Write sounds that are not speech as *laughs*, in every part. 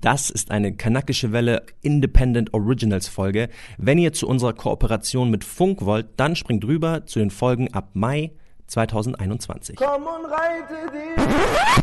Das ist eine kanakische Welle Independent Originals Folge. Wenn ihr zu unserer Kooperation mit Funk wollt, dann springt rüber zu den Folgen ab Mai 2021. Komm und reite dich.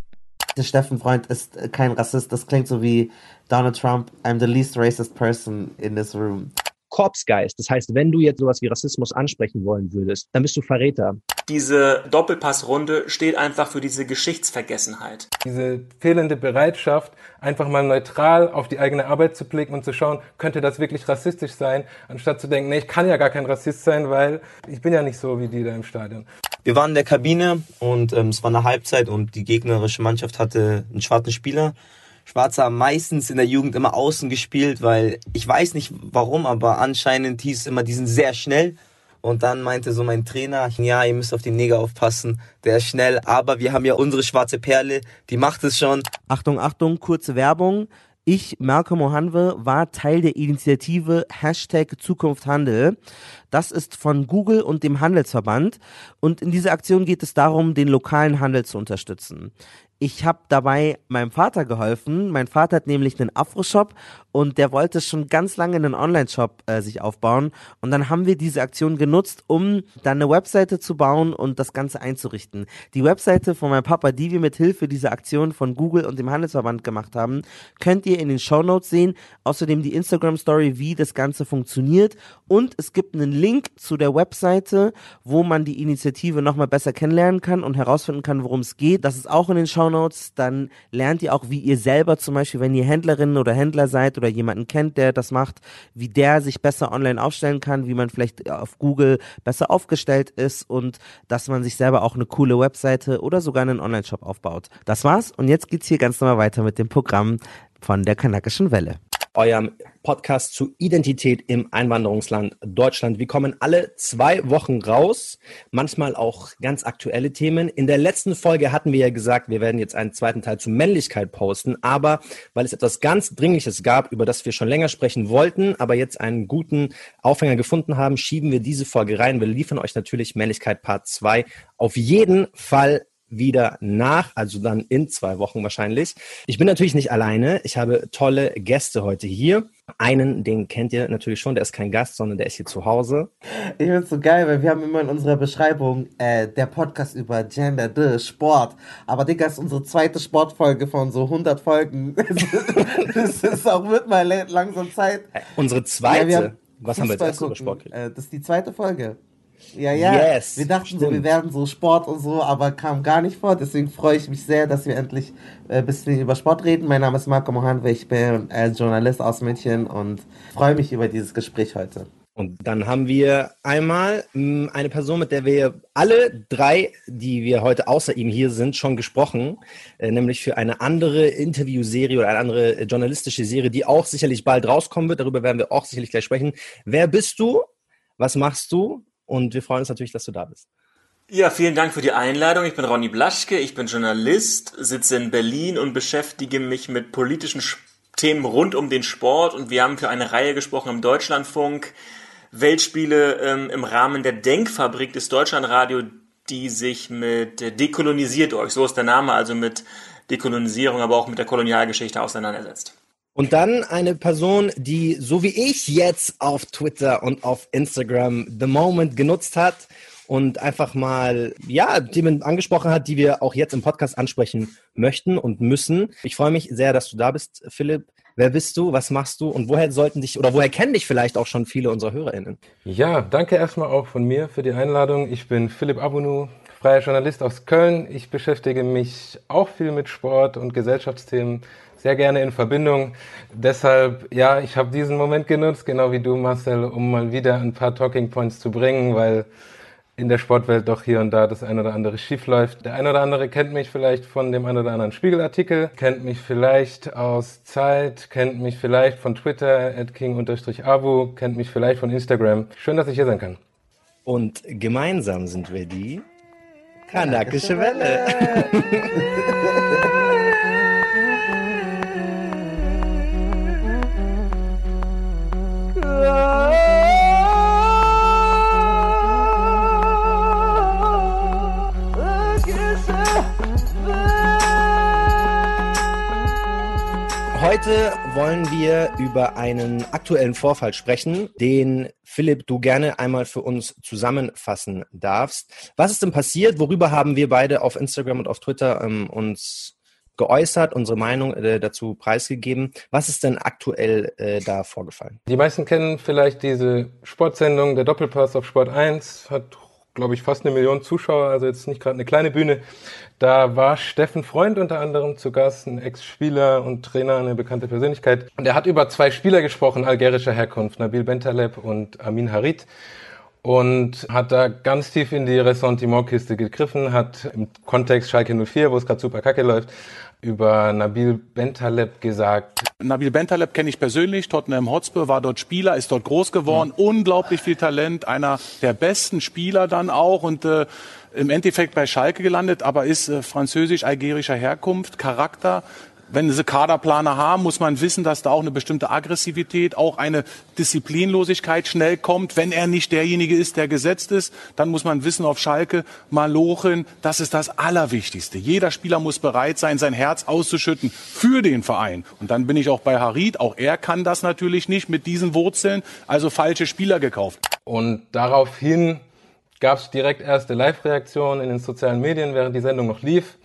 Der Steffen Freund ist kein Rassist. Das klingt so wie Donald Trump. I'm the least racist person in this room. Korpsgeist. Das heißt, wenn du jetzt sowas wie Rassismus ansprechen wollen würdest, dann bist du Verräter. Diese Doppelpassrunde steht einfach für diese Geschichtsvergessenheit. Diese fehlende Bereitschaft, einfach mal neutral auf die eigene Arbeit zu blicken und zu schauen, könnte das wirklich rassistisch sein, anstatt zu denken, nee, ich kann ja gar kein Rassist sein, weil ich bin ja nicht so wie die da im Stadion. Wir waren in der Kabine und ähm, es war eine Halbzeit und die gegnerische Mannschaft hatte einen schwarzen Spieler. Schwarzer haben meistens in der Jugend immer außen gespielt, weil ich weiß nicht warum, aber anscheinend hieß es immer, die sind sehr schnell. Und dann meinte so mein Trainer, ja, ihr müsst auf den Neger aufpassen, der ist schnell, aber wir haben ja unsere schwarze Perle, die macht es schon. Achtung, Achtung, kurze Werbung. Ich, Malcolm Ohanwe, war Teil der Initiative Hashtag Zukunft Handel. Das ist von Google und dem Handelsverband. Und in dieser Aktion geht es darum, den lokalen Handel zu unterstützen. Ich habe dabei meinem Vater geholfen. Mein Vater hat nämlich einen Afro-Shop und der wollte schon ganz lange einen Online-Shop äh, sich aufbauen. Und dann haben wir diese Aktion genutzt, um dann eine Webseite zu bauen und das Ganze einzurichten. Die Webseite von meinem Papa, die wir mit Hilfe dieser Aktion von Google und dem Handelsverband gemacht haben, könnt ihr in den Show Notes sehen. Außerdem die Instagram-Story, wie das Ganze funktioniert. Und es gibt einen Link zu der Webseite, wo man die Initiative nochmal besser kennenlernen kann und herausfinden kann, worum es geht. Das ist auch in den Show Shownotes, dann lernt ihr auch, wie ihr selber zum Beispiel, wenn ihr Händlerinnen oder Händler seid oder jemanden kennt, der das macht, wie der sich besser online aufstellen kann, wie man vielleicht auf Google besser aufgestellt ist und dass man sich selber auch eine coole Webseite oder sogar einen Online-Shop aufbaut. Das war's und jetzt geht's hier ganz normal weiter mit dem Programm von der Kanakischen Welle eurem Podcast zu Identität im Einwanderungsland Deutschland. Wir kommen alle zwei Wochen raus, manchmal auch ganz aktuelle Themen. In der letzten Folge hatten wir ja gesagt, wir werden jetzt einen zweiten Teil zu Männlichkeit posten, aber weil es etwas ganz Dringliches gab, über das wir schon länger sprechen wollten, aber jetzt einen guten Aufhänger gefunden haben, schieben wir diese Folge rein. Wir liefern euch natürlich Männlichkeit Part 2 auf jeden Fall wieder nach, also dann in zwei Wochen wahrscheinlich. Ich bin natürlich nicht alleine. Ich habe tolle Gäste heute hier. Einen, den kennt ihr natürlich schon, der ist kein Gast, sondern der ist hier zu Hause. Ich finde es so geil, weil wir haben immer in unserer Beschreibung äh, der Podcast über Gender, de, Sport. Aber Digga, ist unsere zweite Sportfolge von so 100 Folgen. *laughs* das ist auch wird mal langsam Zeit. Äh, unsere zweite? Ja, haben Was haben wir jetzt erst über Sport äh, Das ist die zweite Folge. Ja, ja. Yes, wir dachten stimmt. so, wir werden so Sport und so, aber kam gar nicht vor. Deswegen freue ich mich sehr, dass wir endlich ein äh, bisschen über Sport reden. Mein Name ist Marco Mohanwe, ich bin äh, Journalist aus München und freue mich über dieses Gespräch heute. Und dann haben wir einmal mh, eine Person, mit der wir alle drei, die wir heute außer ihm hier sind, schon gesprochen, äh, nämlich für eine andere Interviewserie oder eine andere journalistische Serie, die auch sicherlich bald rauskommen wird. Darüber werden wir auch sicherlich gleich sprechen. Wer bist du? Was machst du? Und wir freuen uns natürlich, dass du da bist. Ja, vielen Dank für die Einladung. Ich bin Ronny Blaschke, ich bin Journalist, sitze in Berlin und beschäftige mich mit politischen Themen rund um den Sport. Und wir haben für eine Reihe gesprochen im Deutschlandfunk. Weltspiele ähm, im Rahmen der Denkfabrik des Deutschlandradio, die sich mit Dekolonisiert euch, so ist der Name, also mit Dekolonisierung, aber auch mit der Kolonialgeschichte auseinandersetzt. Und dann eine Person, die so wie ich jetzt auf Twitter und auf Instagram The Moment genutzt hat und einfach mal, ja, Themen angesprochen hat, die wir auch jetzt im Podcast ansprechen möchten und müssen. Ich freue mich sehr, dass du da bist, Philipp. Wer bist du? Was machst du? Und woher sollten dich oder woher kennen dich vielleicht auch schon viele unserer HörerInnen? Ja, danke erstmal auch von mir für die Einladung. Ich bin Philipp Abunu, freier Journalist aus Köln. Ich beschäftige mich auch viel mit Sport und Gesellschaftsthemen sehr gerne in Verbindung. Deshalb, ja, ich habe diesen Moment genutzt, genau wie du, Marcel, um mal wieder ein paar Talking Points zu bringen, weil in der Sportwelt doch hier und da das ein oder andere schief läuft. Der ein oder andere kennt mich vielleicht von dem ein oder anderen Spiegelartikel, kennt mich vielleicht aus Zeit, kennt mich vielleicht von Twitter, at king-abu, kennt mich vielleicht von Instagram. Schön, dass ich hier sein kann. Und gemeinsam sind wir die Kanakische Welle. *laughs* Heute wollen wir über einen aktuellen Vorfall sprechen, den Philipp, du gerne einmal für uns zusammenfassen darfst. Was ist denn passiert? Worüber haben wir beide auf Instagram und auf Twitter ähm, uns geäußert, unsere Meinung äh, dazu preisgegeben. Was ist denn aktuell äh, da vorgefallen? Die meisten kennen vielleicht diese Sportsendung, der Doppelpass auf Sport 1, hat glaube ich, fast eine Million Zuschauer, also jetzt nicht gerade eine kleine Bühne. Da war Steffen Freund unter anderem zu Gast, ein Ex-Spieler und Trainer, eine bekannte Persönlichkeit. Und er hat über zwei Spieler gesprochen, algerischer Herkunft, Nabil Bentaleb und Amin Harit. Und hat da ganz tief in die Ressentiment-Kiste gegriffen, hat im Kontext Schalke 04, wo es gerade super kacke läuft, über Nabil Bentaleb gesagt. Nabil Bentaleb kenne ich persönlich, Tottenham Hotspur, war dort Spieler, ist dort groß geworden, mhm. unglaublich viel Talent, einer der besten Spieler dann auch und äh, im Endeffekt bei Schalke gelandet, aber ist äh, französisch-algerischer Herkunft, Charakter, wenn sie Kaderplaner haben, muss man wissen, dass da auch eine bestimmte Aggressivität, auch eine Disziplinlosigkeit schnell kommt. Wenn er nicht derjenige ist, der gesetzt ist, dann muss man wissen, auf Schalke, Malochen, das ist das Allerwichtigste. Jeder Spieler muss bereit sein, sein Herz auszuschütten für den Verein. Und dann bin ich auch bei Harid. Auch er kann das natürlich nicht mit diesen Wurzeln, also falsche Spieler gekauft. Und daraufhin gab es direkt erste Live-Reaktionen in den sozialen Medien, während die Sendung noch lief.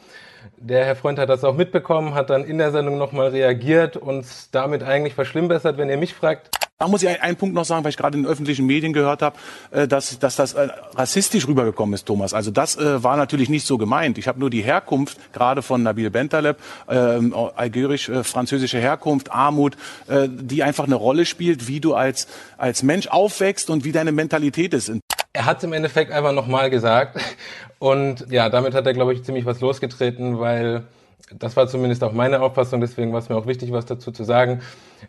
Der Herr Freund hat das auch mitbekommen, hat dann in der Sendung nochmal reagiert und damit eigentlich verschlimmbessert, wenn ihr mich fragt. Da muss ich einen Punkt noch sagen, weil ich gerade in den öffentlichen Medien gehört habe, äh, dass, dass das äh, rassistisch rübergekommen ist, Thomas. Also das äh, war natürlich nicht so gemeint. Ich habe nur die Herkunft, gerade von Nabil Bentaleb, äh, algerisch-französische Herkunft, Armut, die einfach eine Rolle spielt, wie du als, als Mensch aufwächst und wie deine Mentalität ist. Er hat im Endeffekt einfach nochmal gesagt. Und ja, damit hat er, glaube ich, ziemlich was losgetreten, weil das war zumindest auch meine Auffassung, deswegen war es mir auch wichtig, was dazu zu sagen.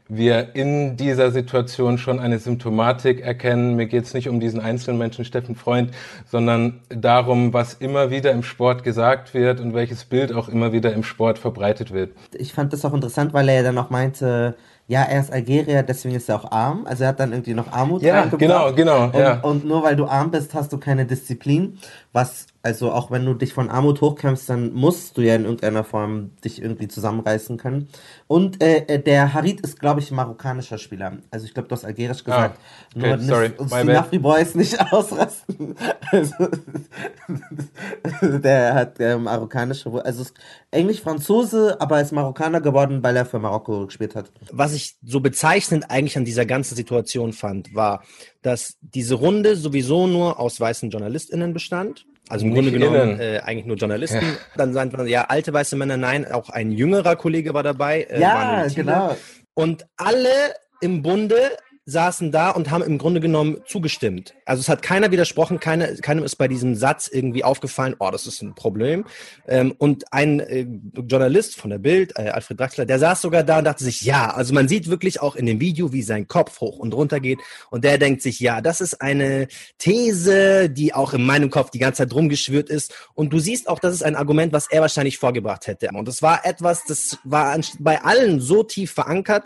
Wir in dieser Situation schon eine Symptomatik erkennen. Mir geht es nicht um diesen einzelnen Menschen Steffen Freund, sondern darum, was immer wieder im Sport gesagt wird und welches Bild auch immer wieder im Sport verbreitet wird. Ich fand das auch interessant, weil er ja dann auch meinte, ja, er ist Algerier, deswegen ist er auch arm. Also er hat dann irgendwie noch Armut Ja, genau, genau. Und, ja. und nur weil du arm bist, hast du keine Disziplin, was also auch wenn du dich von Armut hochkämpfst, dann musst du ja in irgendeiner Form dich irgendwie zusammenreißen können. Und äh, äh der Harid ist, glaube ich, ein marokkanischer Spieler. Also ich glaube, du hast algerisch gesagt. Ah, Nur okay, sorry. uns die Nafri Boys nicht *laughs* ausrasten. Also, *laughs* der hat äh, marokkanische, also Englisch Franzose, aber ist Marokkaner geworden, weil er für Marokko gespielt hat. Was ich so bezeichnend eigentlich an dieser ganzen Situation fand, war, dass diese Runde sowieso nur aus weißen JournalistInnen bestand also im Grunde genommen äh, eigentlich nur Journalisten. Ja. Dann sagt man, ja, alte weiße Männer, nein, auch ein jüngerer Kollege war dabei. Äh, ja, genau. Und alle im Bunde saßen da und haben im Grunde genommen zugestimmt. Also es hat keiner widersprochen, keiner, keinem ist bei diesem Satz irgendwie aufgefallen, oh, das ist ein Problem. Ähm, und ein äh, Journalist von der Bild, äh, Alfred Draxler, der saß sogar da und dachte sich, ja, also man sieht wirklich auch in dem Video, wie sein Kopf hoch und runter geht. Und der denkt sich, ja, das ist eine These, die auch in meinem Kopf die ganze Zeit rumgeschwört ist. Und du siehst auch, das ist ein Argument, was er wahrscheinlich vorgebracht hätte. Und das war etwas, das war bei allen so tief verankert,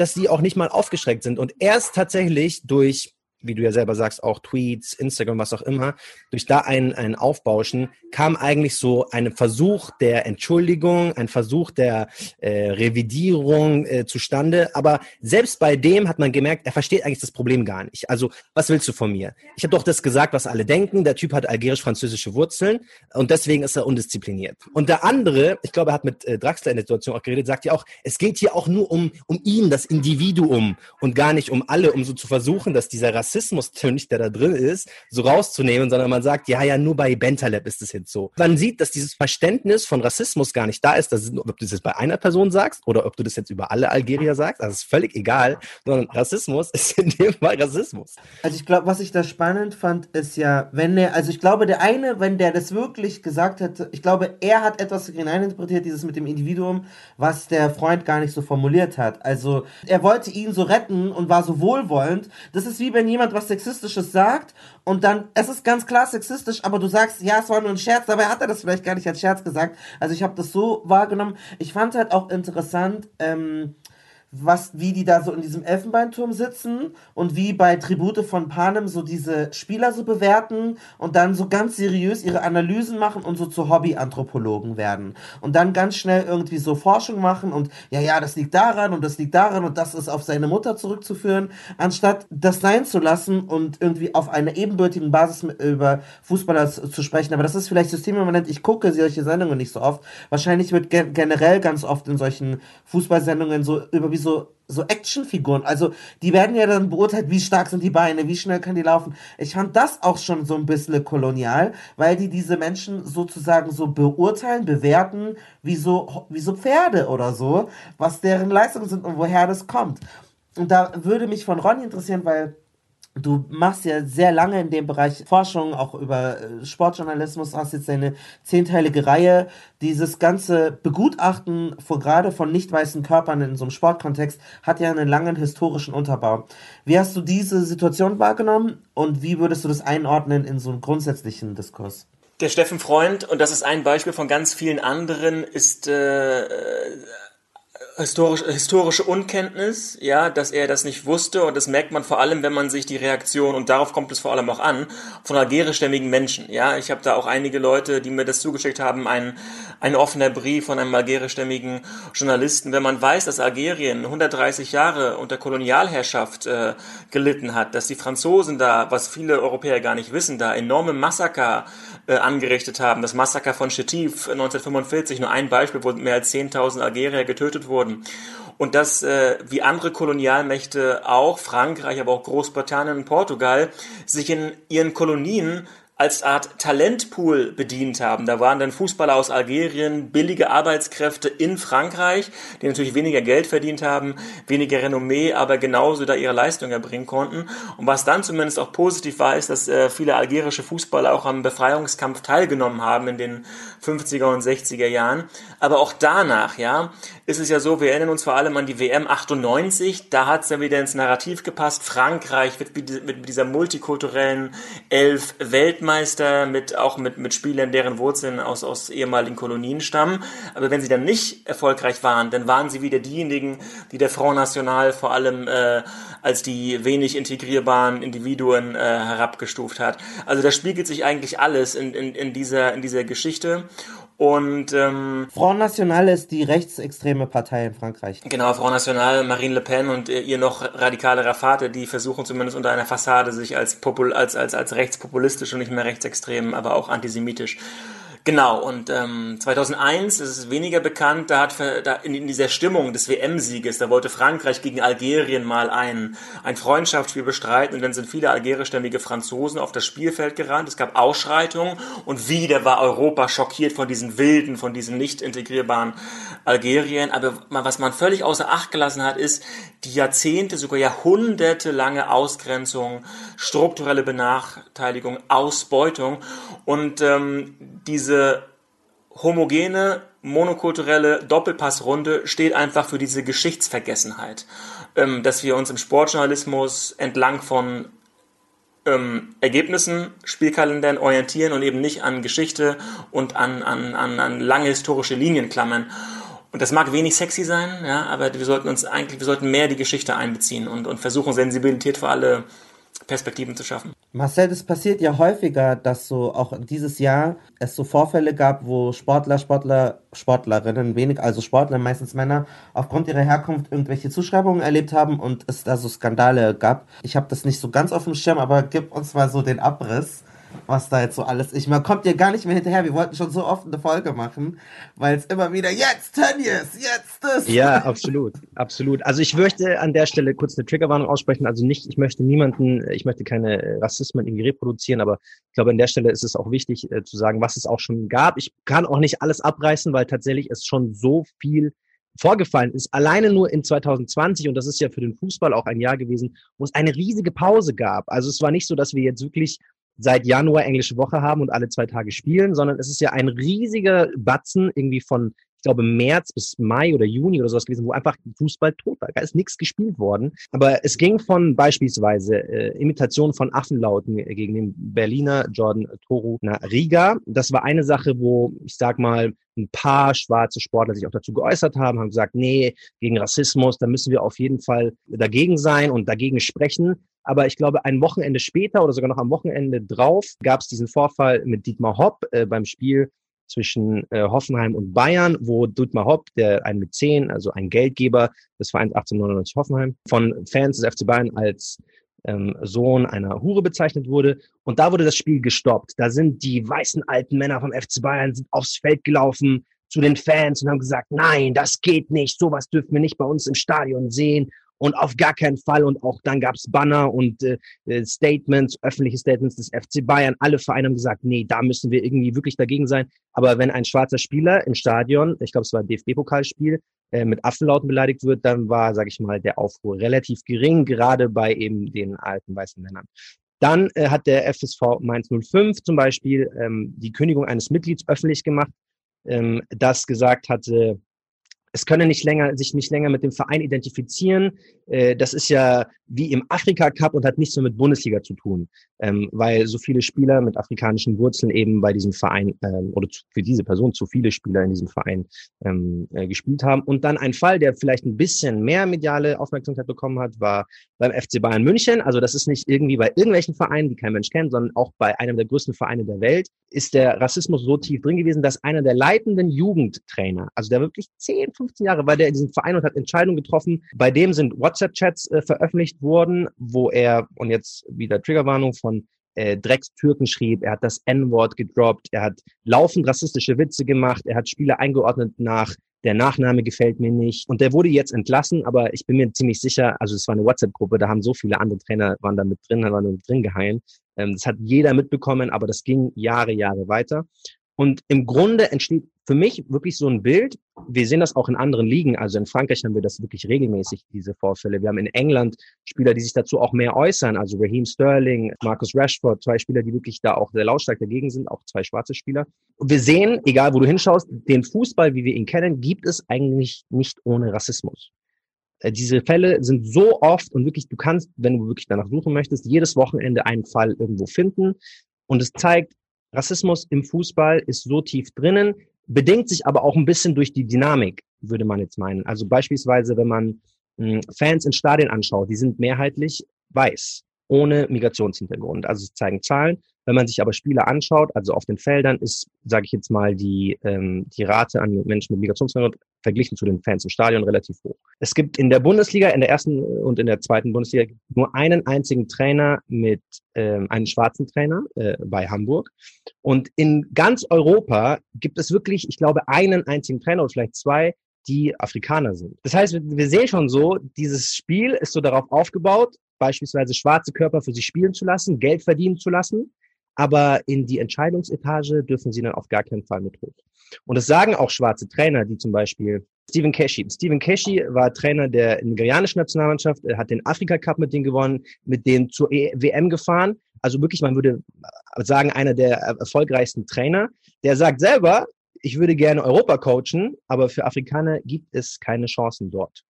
dass sie auch nicht mal aufgeschreckt sind. Und erst tatsächlich durch wie du ja selber sagst, auch Tweets, Instagram, was auch immer, durch da ein, ein Aufbauschen kam eigentlich so ein Versuch der Entschuldigung, ein Versuch der äh, Revidierung äh, zustande. Aber selbst bei dem hat man gemerkt, er versteht eigentlich das Problem gar nicht. Also, was willst du von mir? Ich habe doch das gesagt, was alle denken. Der Typ hat algerisch-französische Wurzeln und deswegen ist er undiszipliniert. Und der andere, ich glaube, er hat mit äh, Draxler in der Situation auch geredet, sagt ja auch, es geht hier auch nur um, um ihn, das Individuum und gar nicht um alle, um so zu versuchen, dass dieser Rassismus Rassismus-Tönig, der da drin ist, so rauszunehmen, sondern man sagt, ja, ja, nur bei Bentaleb ist es jetzt so. Man sieht, dass dieses Verständnis von Rassismus gar nicht da ist, dass, ob du das jetzt bei einer Person sagst oder ob du das jetzt über alle Algerier sagst, das ist völlig egal, sondern Rassismus *laughs* ist in dem Fall Rassismus. Also ich glaube, was ich da spannend fand, ist ja, wenn er, also ich glaube, der eine, wenn der das wirklich gesagt hätte, ich glaube, er hat etwas hineininterpretiert, dieses mit dem Individuum, was der Freund gar nicht so formuliert hat. Also er wollte ihn so retten und war so wohlwollend. Das ist wie wenn jemand jemand was Sexistisches sagt und dann, es ist ganz klar sexistisch, aber du sagst, ja, es war nur ein Scherz, dabei hat er das vielleicht gar nicht als Scherz gesagt. Also ich habe das so wahrgenommen. Ich fand halt auch interessant, ähm, was, wie die da so in diesem Elfenbeinturm sitzen und wie bei Tribute von Panem so diese Spieler so bewerten und dann so ganz seriös ihre Analysen machen und so zu Hobbyanthropologen werden. Und dann ganz schnell irgendwie so Forschung machen und ja, ja, das liegt daran und das liegt daran und das ist auf seine Mutter zurückzuführen, anstatt das sein zu lassen und irgendwie auf einer ebenbürtigen Basis über Fußballer zu sprechen. Aber das ist vielleicht systemimmanent. Ich gucke solche Sendungen nicht so oft. Wahrscheinlich wird ge generell ganz oft in solchen Fußballsendungen so über so, so Actionfiguren. Also die werden ja dann beurteilt, wie stark sind die Beine, wie schnell können die laufen. Ich fand das auch schon so ein bisschen kolonial, weil die diese Menschen sozusagen so beurteilen, bewerten, wie so, wie so Pferde oder so, was deren Leistungen sind und woher das kommt. Und da würde mich von Ronny interessieren, weil Du machst ja sehr lange in dem Bereich Forschung, auch über äh, Sportjournalismus, hast jetzt eine zehnteilige Reihe. Dieses ganze Begutachten von gerade von nicht weißen Körpern in so einem Sportkontext hat ja einen langen historischen Unterbau. Wie hast du diese Situation wahrgenommen und wie würdest du das einordnen in so einen grundsätzlichen Diskurs? Der Steffen Freund, und das ist ein Beispiel von ganz vielen anderen, ist äh, historisch, historische Unkenntnis, ja, dass er das nicht wusste und das merkt man vor allem, wenn man sich die Reaktion und darauf kommt es vor allem auch an von algerischstämmigen Menschen, ja. Ich habe da auch einige Leute, die mir das zugeschickt haben, ein ein offener Brief von einem algerischstämmigen Journalisten, wenn man weiß, dass Algerien 130 Jahre unter Kolonialherrschaft äh, gelitten hat, dass die Franzosen da, was viele Europäer gar nicht wissen, da enorme Massaker äh, angerichtet haben. Das Massaker von Chetif 1945, nur ein Beispiel, wo mehr als 10.000 Algerier getötet wurden und dass äh, wie andere Kolonialmächte auch Frankreich, aber auch Großbritannien und Portugal sich in ihren Kolonien als Art Talentpool bedient haben. Da waren dann Fußballer aus Algerien, billige Arbeitskräfte in Frankreich, die natürlich weniger Geld verdient haben, weniger Renommee, aber genauso da ihre Leistung erbringen konnten. Und was dann zumindest auch positiv war, ist, dass äh, viele algerische Fußballer auch am Befreiungskampf teilgenommen haben in den 50er und 60er Jahren. Aber auch danach, ja, ist es ja so, wir erinnern uns vor allem an die WM 98, da hat es dann wieder ins Narrativ gepasst. Frankreich wird mit dieser multikulturellen Elf Weltmeister mit auch mit mit Spielern, deren Wurzeln aus aus ehemaligen Kolonien stammen. Aber wenn sie dann nicht erfolgreich waren, dann waren sie wieder diejenigen, die der Front National vor allem äh, als die wenig integrierbaren Individuen äh, herabgestuft hat. Also da spiegelt sich eigentlich alles in, in, in dieser in dieser Geschichte. Und ähm, Front National ist die rechtsextreme Partei in Frankreich. Genau, Front National, Marine Le Pen und ihr noch radikalerer Vater, die versuchen zumindest unter einer Fassade sich als, popul als, als, als rechtspopulistisch und nicht mehr rechtsextrem, aber auch antisemitisch Genau, und ähm, 2001 ist es weniger bekannt, da hat da in, in dieser Stimmung des WM-Sieges, da wollte Frankreich gegen Algerien mal ein, ein Freundschaftsspiel bestreiten und dann sind viele algerischstämmige Franzosen auf das Spielfeld gerannt, es gab Ausschreitungen und wieder war Europa schockiert von diesen wilden, von diesen nicht integrierbaren Algerien, aber was man völlig außer Acht gelassen hat, ist die Jahrzehnte, sogar Jahrhunderte lange Ausgrenzung, strukturelle Benachteiligung, Ausbeutung. Und ähm, diese homogene, monokulturelle Doppelpassrunde steht einfach für diese Geschichtsvergessenheit, ähm, dass wir uns im Sportjournalismus entlang von ähm, Ergebnissen, Spielkalendern orientieren und eben nicht an Geschichte und an, an, an, an lange historische Linien klammern. Und das mag wenig sexy sein, ja, aber wir sollten uns eigentlich, wir sollten mehr die Geschichte einbeziehen und, und versuchen, Sensibilität für alle Perspektiven zu schaffen. Marcel, es passiert ja häufiger, dass so auch dieses Jahr es so Vorfälle gab, wo Sportler, Sportler, Sportlerinnen, wenig, also Sportler, meistens Männer, aufgrund ihrer Herkunft irgendwelche Zuschreibungen erlebt haben und es da so Skandale gab. Ich habe das nicht so ganz auf dem Schirm, aber gib uns mal so den Abriss was da jetzt so alles ist. Man kommt ja gar nicht mehr hinterher. Wir wollten schon so oft eine Folge machen, weil es immer wieder jetzt Tönnies, jetzt das. Ja, absolut, absolut. Also ich möchte an der Stelle kurz eine Triggerwarnung aussprechen. Also nicht, ich möchte niemanden, ich möchte keine Rassismen irgendwie reproduzieren, aber ich glaube, an der Stelle ist es auch wichtig äh, zu sagen, was es auch schon gab. Ich kann auch nicht alles abreißen, weil tatsächlich es schon so viel vorgefallen ist, alleine nur in 2020, und das ist ja für den Fußball auch ein Jahr gewesen, wo es eine riesige Pause gab. Also es war nicht so, dass wir jetzt wirklich seit Januar englische Woche haben und alle zwei Tage spielen, sondern es ist ja ein riesiger Batzen irgendwie von ich glaube, März bis Mai oder Juni oder sowas gewesen, wo einfach Fußball tot war. Da ist nichts gespielt worden. Aber es ging von beispielsweise äh, Imitation von Affenlauten gegen den Berliner Jordan Toru Riga. Das war eine Sache, wo ich sag mal, ein paar schwarze Sportler sich auch dazu geäußert haben, haben gesagt, nee, gegen Rassismus, da müssen wir auf jeden Fall dagegen sein und dagegen sprechen. Aber ich glaube, ein Wochenende später oder sogar noch am Wochenende drauf gab es diesen Vorfall mit Dietmar Hopp äh, beim Spiel zwischen äh, Hoffenheim und Bayern, wo Dietmar Hopp, der ein Mäzen, also ein Geldgeber des Vereins 1899 Hoffenheim, von Fans des FC Bayern als ähm, Sohn einer Hure bezeichnet wurde. Und da wurde das Spiel gestoppt. Da sind die weißen alten Männer vom FC Bayern sind aufs Feld gelaufen zu den Fans und haben gesagt, nein, das geht nicht, sowas dürfen wir nicht bei uns im Stadion sehen und auf gar keinen Fall. Und auch dann gab es Banner und äh, äh, Statements, öffentliche Statements des FC Bayern. Alle Vereine haben gesagt, nee, da müssen wir irgendwie wirklich dagegen sein. Aber wenn ein schwarzer Spieler im Stadion, ich glaube, es war ein DFB-Pokalspiel, äh, mit Affenlauten beleidigt wird, dann war, sage ich mal, der Aufruhr relativ gering, gerade bei eben den alten weißen Männern. Dann äh, hat der FSV Mainz 05 zum Beispiel ähm, die Kündigung eines Mitglieds öffentlich gemacht, ähm, das gesagt hatte, es könne nicht länger, sich nicht länger mit dem Verein identifizieren. Äh, das ist ja wie im Afrika Cup und hat nichts mehr mit Bundesliga zu tun, ähm, weil so viele Spieler mit afrikanischen Wurzeln eben bei diesem Verein ähm, oder für diese Person zu viele Spieler in diesem Verein ähm, äh, gespielt haben. Und dann ein Fall, der vielleicht ein bisschen mehr mediale Aufmerksamkeit bekommen hat, war beim FC Bayern München. Also das ist nicht irgendwie bei irgendwelchen Vereinen, die kein Mensch kennt, sondern auch bei einem der größten Vereine der Welt, ist der Rassismus so tief drin gewesen, dass einer der leitenden Jugendtrainer, also der wirklich 10, 15 Jahre war der in diesem Verein und hat Entscheidungen getroffen. Bei dem sind WhatsApp-Chats äh, veröffentlicht worden, wo er, und jetzt wieder Triggerwarnung von äh, Dreckstürken schrieb, er hat das N-Wort gedroppt, er hat laufend rassistische Witze gemacht, er hat Spiele eingeordnet nach der Nachname gefällt mir nicht. Und der wurde jetzt entlassen, aber ich bin mir ziemlich sicher, also es war eine WhatsApp-Gruppe, da haben so viele andere Trainer, waren da mit drin, waren da mit drin geheim. Ähm, das hat jeder mitbekommen, aber das ging Jahre, Jahre weiter. Und im Grunde entsteht für mich wirklich so ein Bild. Wir sehen das auch in anderen Ligen. Also in Frankreich haben wir das wirklich regelmäßig, diese Vorfälle. Wir haben in England Spieler, die sich dazu auch mehr äußern. Also Raheem Sterling, Marcus Rashford, zwei Spieler, die wirklich da auch sehr lautstark dagegen sind, auch zwei schwarze Spieler. Und wir sehen, egal wo du hinschaust, den Fußball, wie wir ihn kennen, gibt es eigentlich nicht ohne Rassismus äh, diese Fälle sind so oft und wirklich, du kannst, wenn du wirklich danach suchen möchtest, jedes Wochenende einen Fall irgendwo finden. Und es zeigt, Rassismus im Fußball ist so tief drinnen, bedingt sich aber auch ein bisschen durch die Dynamik, würde man jetzt meinen. Also beispielsweise, wenn man hm, Fans in Stadien anschaut, die sind mehrheitlich weiß ohne Migrationshintergrund. Also es zeigen Zahlen. Wenn man sich aber Spiele anschaut, also auf den Feldern, ist, sage ich jetzt mal, die, ähm, die Rate an Menschen mit Migrationshintergrund verglichen zu den Fans im Stadion relativ hoch. Es gibt in der Bundesliga, in der ersten und in der zweiten Bundesliga nur einen einzigen Trainer mit ähm, einen schwarzen Trainer äh, bei Hamburg. Und in ganz Europa gibt es wirklich, ich glaube, einen einzigen Trainer oder vielleicht zwei, die Afrikaner sind. Das heißt, wir sehen schon so, dieses Spiel ist so darauf aufgebaut, beispielsweise schwarze Körper für sich spielen zu lassen, Geld verdienen zu lassen, aber in die Entscheidungsetage dürfen sie dann auf gar keinen Fall mit hoch. Und das sagen auch schwarze Trainer, die zum Beispiel Stephen Keshi. Stephen Keshi war Trainer der nigerianischen Nationalmannschaft, er hat den Afrika Cup mit denen gewonnen, mit denen zur e WM gefahren. Also wirklich, man würde sagen, einer der erfolgreichsten Trainer. Der sagt selber, ich würde gerne Europa coachen, aber für Afrikaner gibt es keine Chancen dort.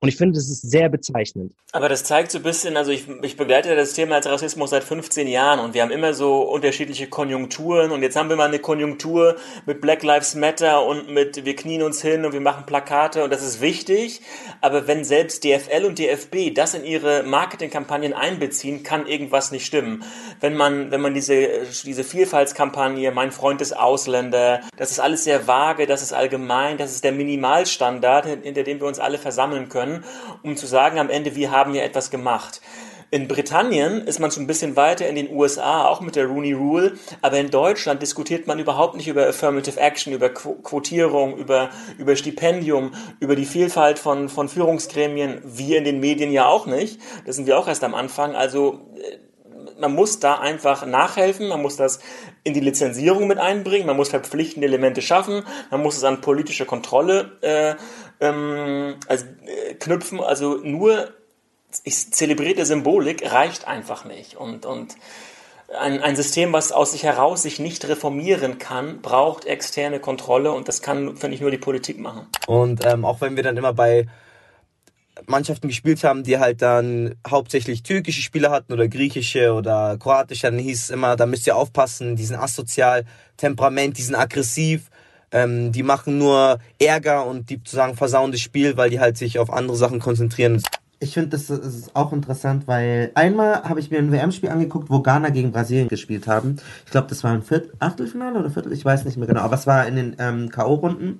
Und ich finde, das ist sehr bezeichnend. Aber das zeigt so ein bisschen, also ich, ich begleite das Thema als Rassismus seit 15 Jahren und wir haben immer so unterschiedliche Konjunkturen und jetzt haben wir mal eine Konjunktur mit Black Lives Matter und mit wir knien uns hin und wir machen Plakate und das ist wichtig. Aber wenn selbst DFL und DFB das in ihre Marketingkampagnen einbeziehen, kann irgendwas nicht stimmen. Wenn man, wenn man diese, diese Vielfaltskampagne, mein Freund ist Ausländer, das ist alles sehr vage, das ist allgemein, das ist der Minimalstandard, hinter dem wir uns alle versammeln können können, um zu sagen am Ende, wir haben hier etwas gemacht. In Britannien ist man schon ein bisschen weiter, in den USA auch mit der Rooney Rule, aber in Deutschland diskutiert man überhaupt nicht über Affirmative Action, über Quotierung, über, über Stipendium, über die Vielfalt von, von Führungsgremien, wir in den Medien ja auch nicht. Da sind wir auch erst am Anfang. Also äh, man muss da einfach nachhelfen, man muss das in die Lizenzierung mit einbringen, man muss verpflichtende Elemente schaffen, man muss es an politische Kontrolle äh, ähm, also, äh, knüpfen. Also nur ich zelebrierte Symbolik reicht einfach nicht. Und, und ein, ein System, was aus sich heraus sich nicht reformieren kann, braucht externe Kontrolle und das kann, finde ich, nur die Politik machen. Und ähm, auch wenn wir dann immer bei Mannschaften gespielt haben, die halt dann hauptsächlich türkische Spieler hatten oder griechische oder kroatische, dann hieß es immer, da müsst ihr aufpassen, die sind asozial, Temperament, die sind aggressiv, ähm, die machen nur Ärger und die sozusagen versauen das Spiel, weil die halt sich auf andere Sachen konzentrieren. Ich finde das ist auch interessant, weil einmal habe ich mir ein WM-Spiel angeguckt, wo Ghana gegen Brasilien gespielt haben. Ich glaube, das war ein Viert Achtelfinale oder Viertel, ich weiß nicht mehr genau, aber es war in den ähm, K.O.-Runden.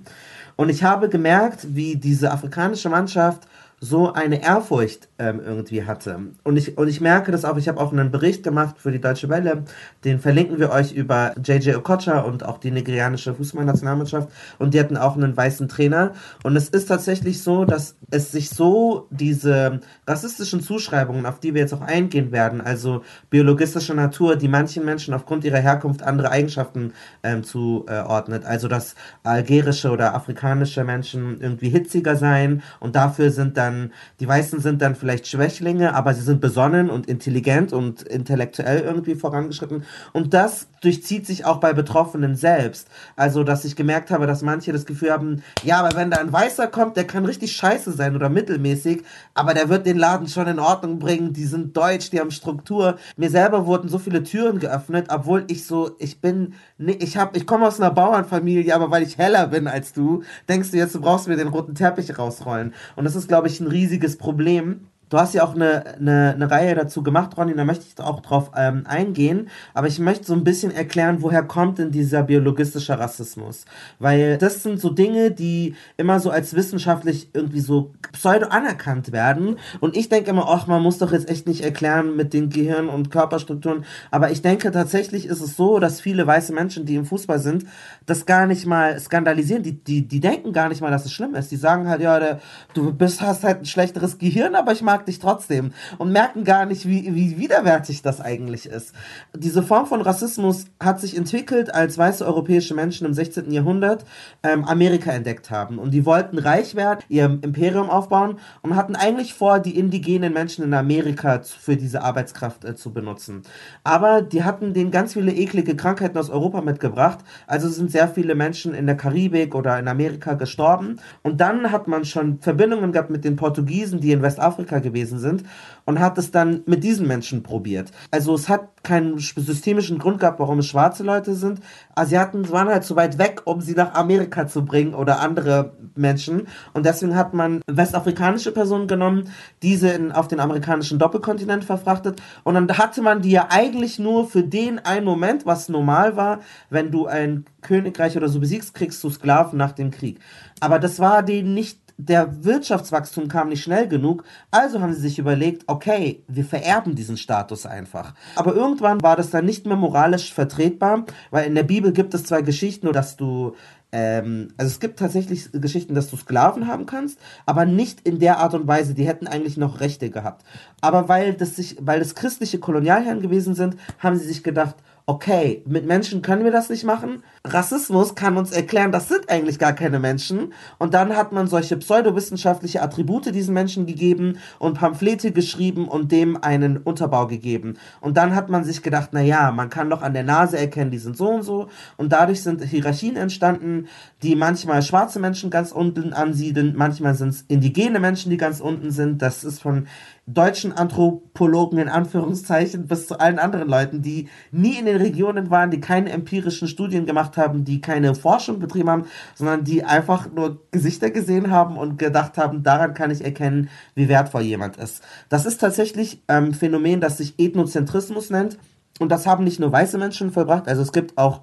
Und ich habe gemerkt, wie diese afrikanische Mannschaft so eine Ehrfurcht ähm, irgendwie hatte. Und ich, und ich merke das auch, ich habe auch einen Bericht gemacht für die Deutsche Welle, den verlinken wir euch über JJ Okocha und auch die nigerianische Fußballnationalmannschaft und die hatten auch einen weißen Trainer. Und es ist tatsächlich so, dass es sich so diese rassistischen Zuschreibungen, auf die wir jetzt auch eingehen werden, also biologistischer Natur, die manchen Menschen aufgrund ihrer Herkunft andere Eigenschaften ähm, zuordnet. Also dass algerische oder afrikanische Menschen irgendwie hitziger sein und dafür sind dann dann, die Weißen sind dann vielleicht Schwächlinge, aber sie sind besonnen und intelligent und intellektuell irgendwie vorangeschritten. Und das durchzieht sich auch bei Betroffenen selbst. Also, dass ich gemerkt habe, dass manche das Gefühl haben, ja, aber wenn da ein Weißer kommt, der kann richtig scheiße sein oder mittelmäßig, aber der wird den Laden schon in Ordnung bringen, die sind deutsch, die haben Struktur. Mir selber wurden so viele Türen geöffnet, obwohl ich so, ich bin, ich hab, ich komme aus einer Bauernfamilie, aber weil ich heller bin als du, denkst du jetzt, du brauchst mir den roten Teppich rausrollen. Und das ist, glaube ich, ein riesiges Problem. Du hast ja auch eine, eine, eine Reihe dazu gemacht, Ronny, da möchte ich auch drauf ähm, eingehen. Aber ich möchte so ein bisschen erklären, woher kommt denn dieser biologistische Rassismus? Weil das sind so Dinge, die immer so als wissenschaftlich irgendwie so pseudo anerkannt werden. Und ich denke immer, ach, man muss doch jetzt echt nicht erklären mit den Gehirn- und Körperstrukturen. Aber ich denke tatsächlich ist es so, dass viele weiße Menschen, die im Fußball sind, das gar nicht mal skandalisieren. Die, die, die denken gar nicht mal, dass es schlimm ist. Die sagen halt, ja, der, du bist, hast halt ein schlechteres Gehirn, aber ich mag mag dich trotzdem und merken gar nicht, wie, wie widerwärtig das eigentlich ist. Diese Form von Rassismus hat sich entwickelt, als weiße europäische Menschen im 16. Jahrhundert ähm, Amerika entdeckt haben und die wollten reich werden, ihr Imperium aufbauen und hatten eigentlich vor, die indigenen Menschen in Amerika für diese Arbeitskraft äh, zu benutzen. Aber die hatten denen ganz viele eklige Krankheiten aus Europa mitgebracht, also sind sehr viele Menschen in der Karibik oder in Amerika gestorben und dann hat man schon Verbindungen gehabt mit den Portugiesen, die in Westafrika gewesen sind und hat es dann mit diesen Menschen probiert. Also es hat keinen systemischen Grund gehabt, warum es schwarze Leute sind. Asiaten waren halt zu weit weg, um sie nach Amerika zu bringen oder andere Menschen. Und deswegen hat man westafrikanische Personen genommen, diese in, auf den amerikanischen Doppelkontinent verfrachtet. Und dann hatte man die ja eigentlich nur für den einen Moment, was normal war, wenn du ein Königreich oder so besiegst, kriegst du Sklaven nach dem Krieg. Aber das war denen nicht der Wirtschaftswachstum kam nicht schnell genug, also haben sie sich überlegt, okay, wir vererben diesen Status einfach. Aber irgendwann war das dann nicht mehr moralisch vertretbar, weil in der Bibel gibt es zwei Geschichten, dass du ähm, also es gibt tatsächlich Geschichten, dass du Sklaven haben kannst, aber nicht in der Art und Weise. Die hätten eigentlich noch Rechte gehabt. Aber weil das sich, weil das christliche Kolonialherren gewesen sind, haben sie sich gedacht, okay, mit Menschen können wir das nicht machen. Rassismus kann uns erklären, das sind eigentlich gar keine Menschen. Und dann hat man solche pseudowissenschaftliche Attribute diesen Menschen gegeben und Pamphlete geschrieben und dem einen Unterbau gegeben. Und dann hat man sich gedacht, na ja, man kann doch an der Nase erkennen, die sind so und so. Und dadurch sind Hierarchien entstanden, die manchmal schwarze Menschen ganz unten ansiedeln, manchmal sind es indigene Menschen, die ganz unten sind. Das ist von deutschen Anthropologen in Anführungszeichen bis zu allen anderen Leuten, die nie in den Regionen waren, die keine empirischen Studien gemacht haben, die keine Forschung betrieben haben, sondern die einfach nur Gesichter gesehen haben und gedacht haben, daran kann ich erkennen, wie wertvoll jemand ist. Das ist tatsächlich ein ähm, Phänomen, das sich Ethnozentrismus nennt. Und das haben nicht nur weiße Menschen vollbracht, also es gibt auch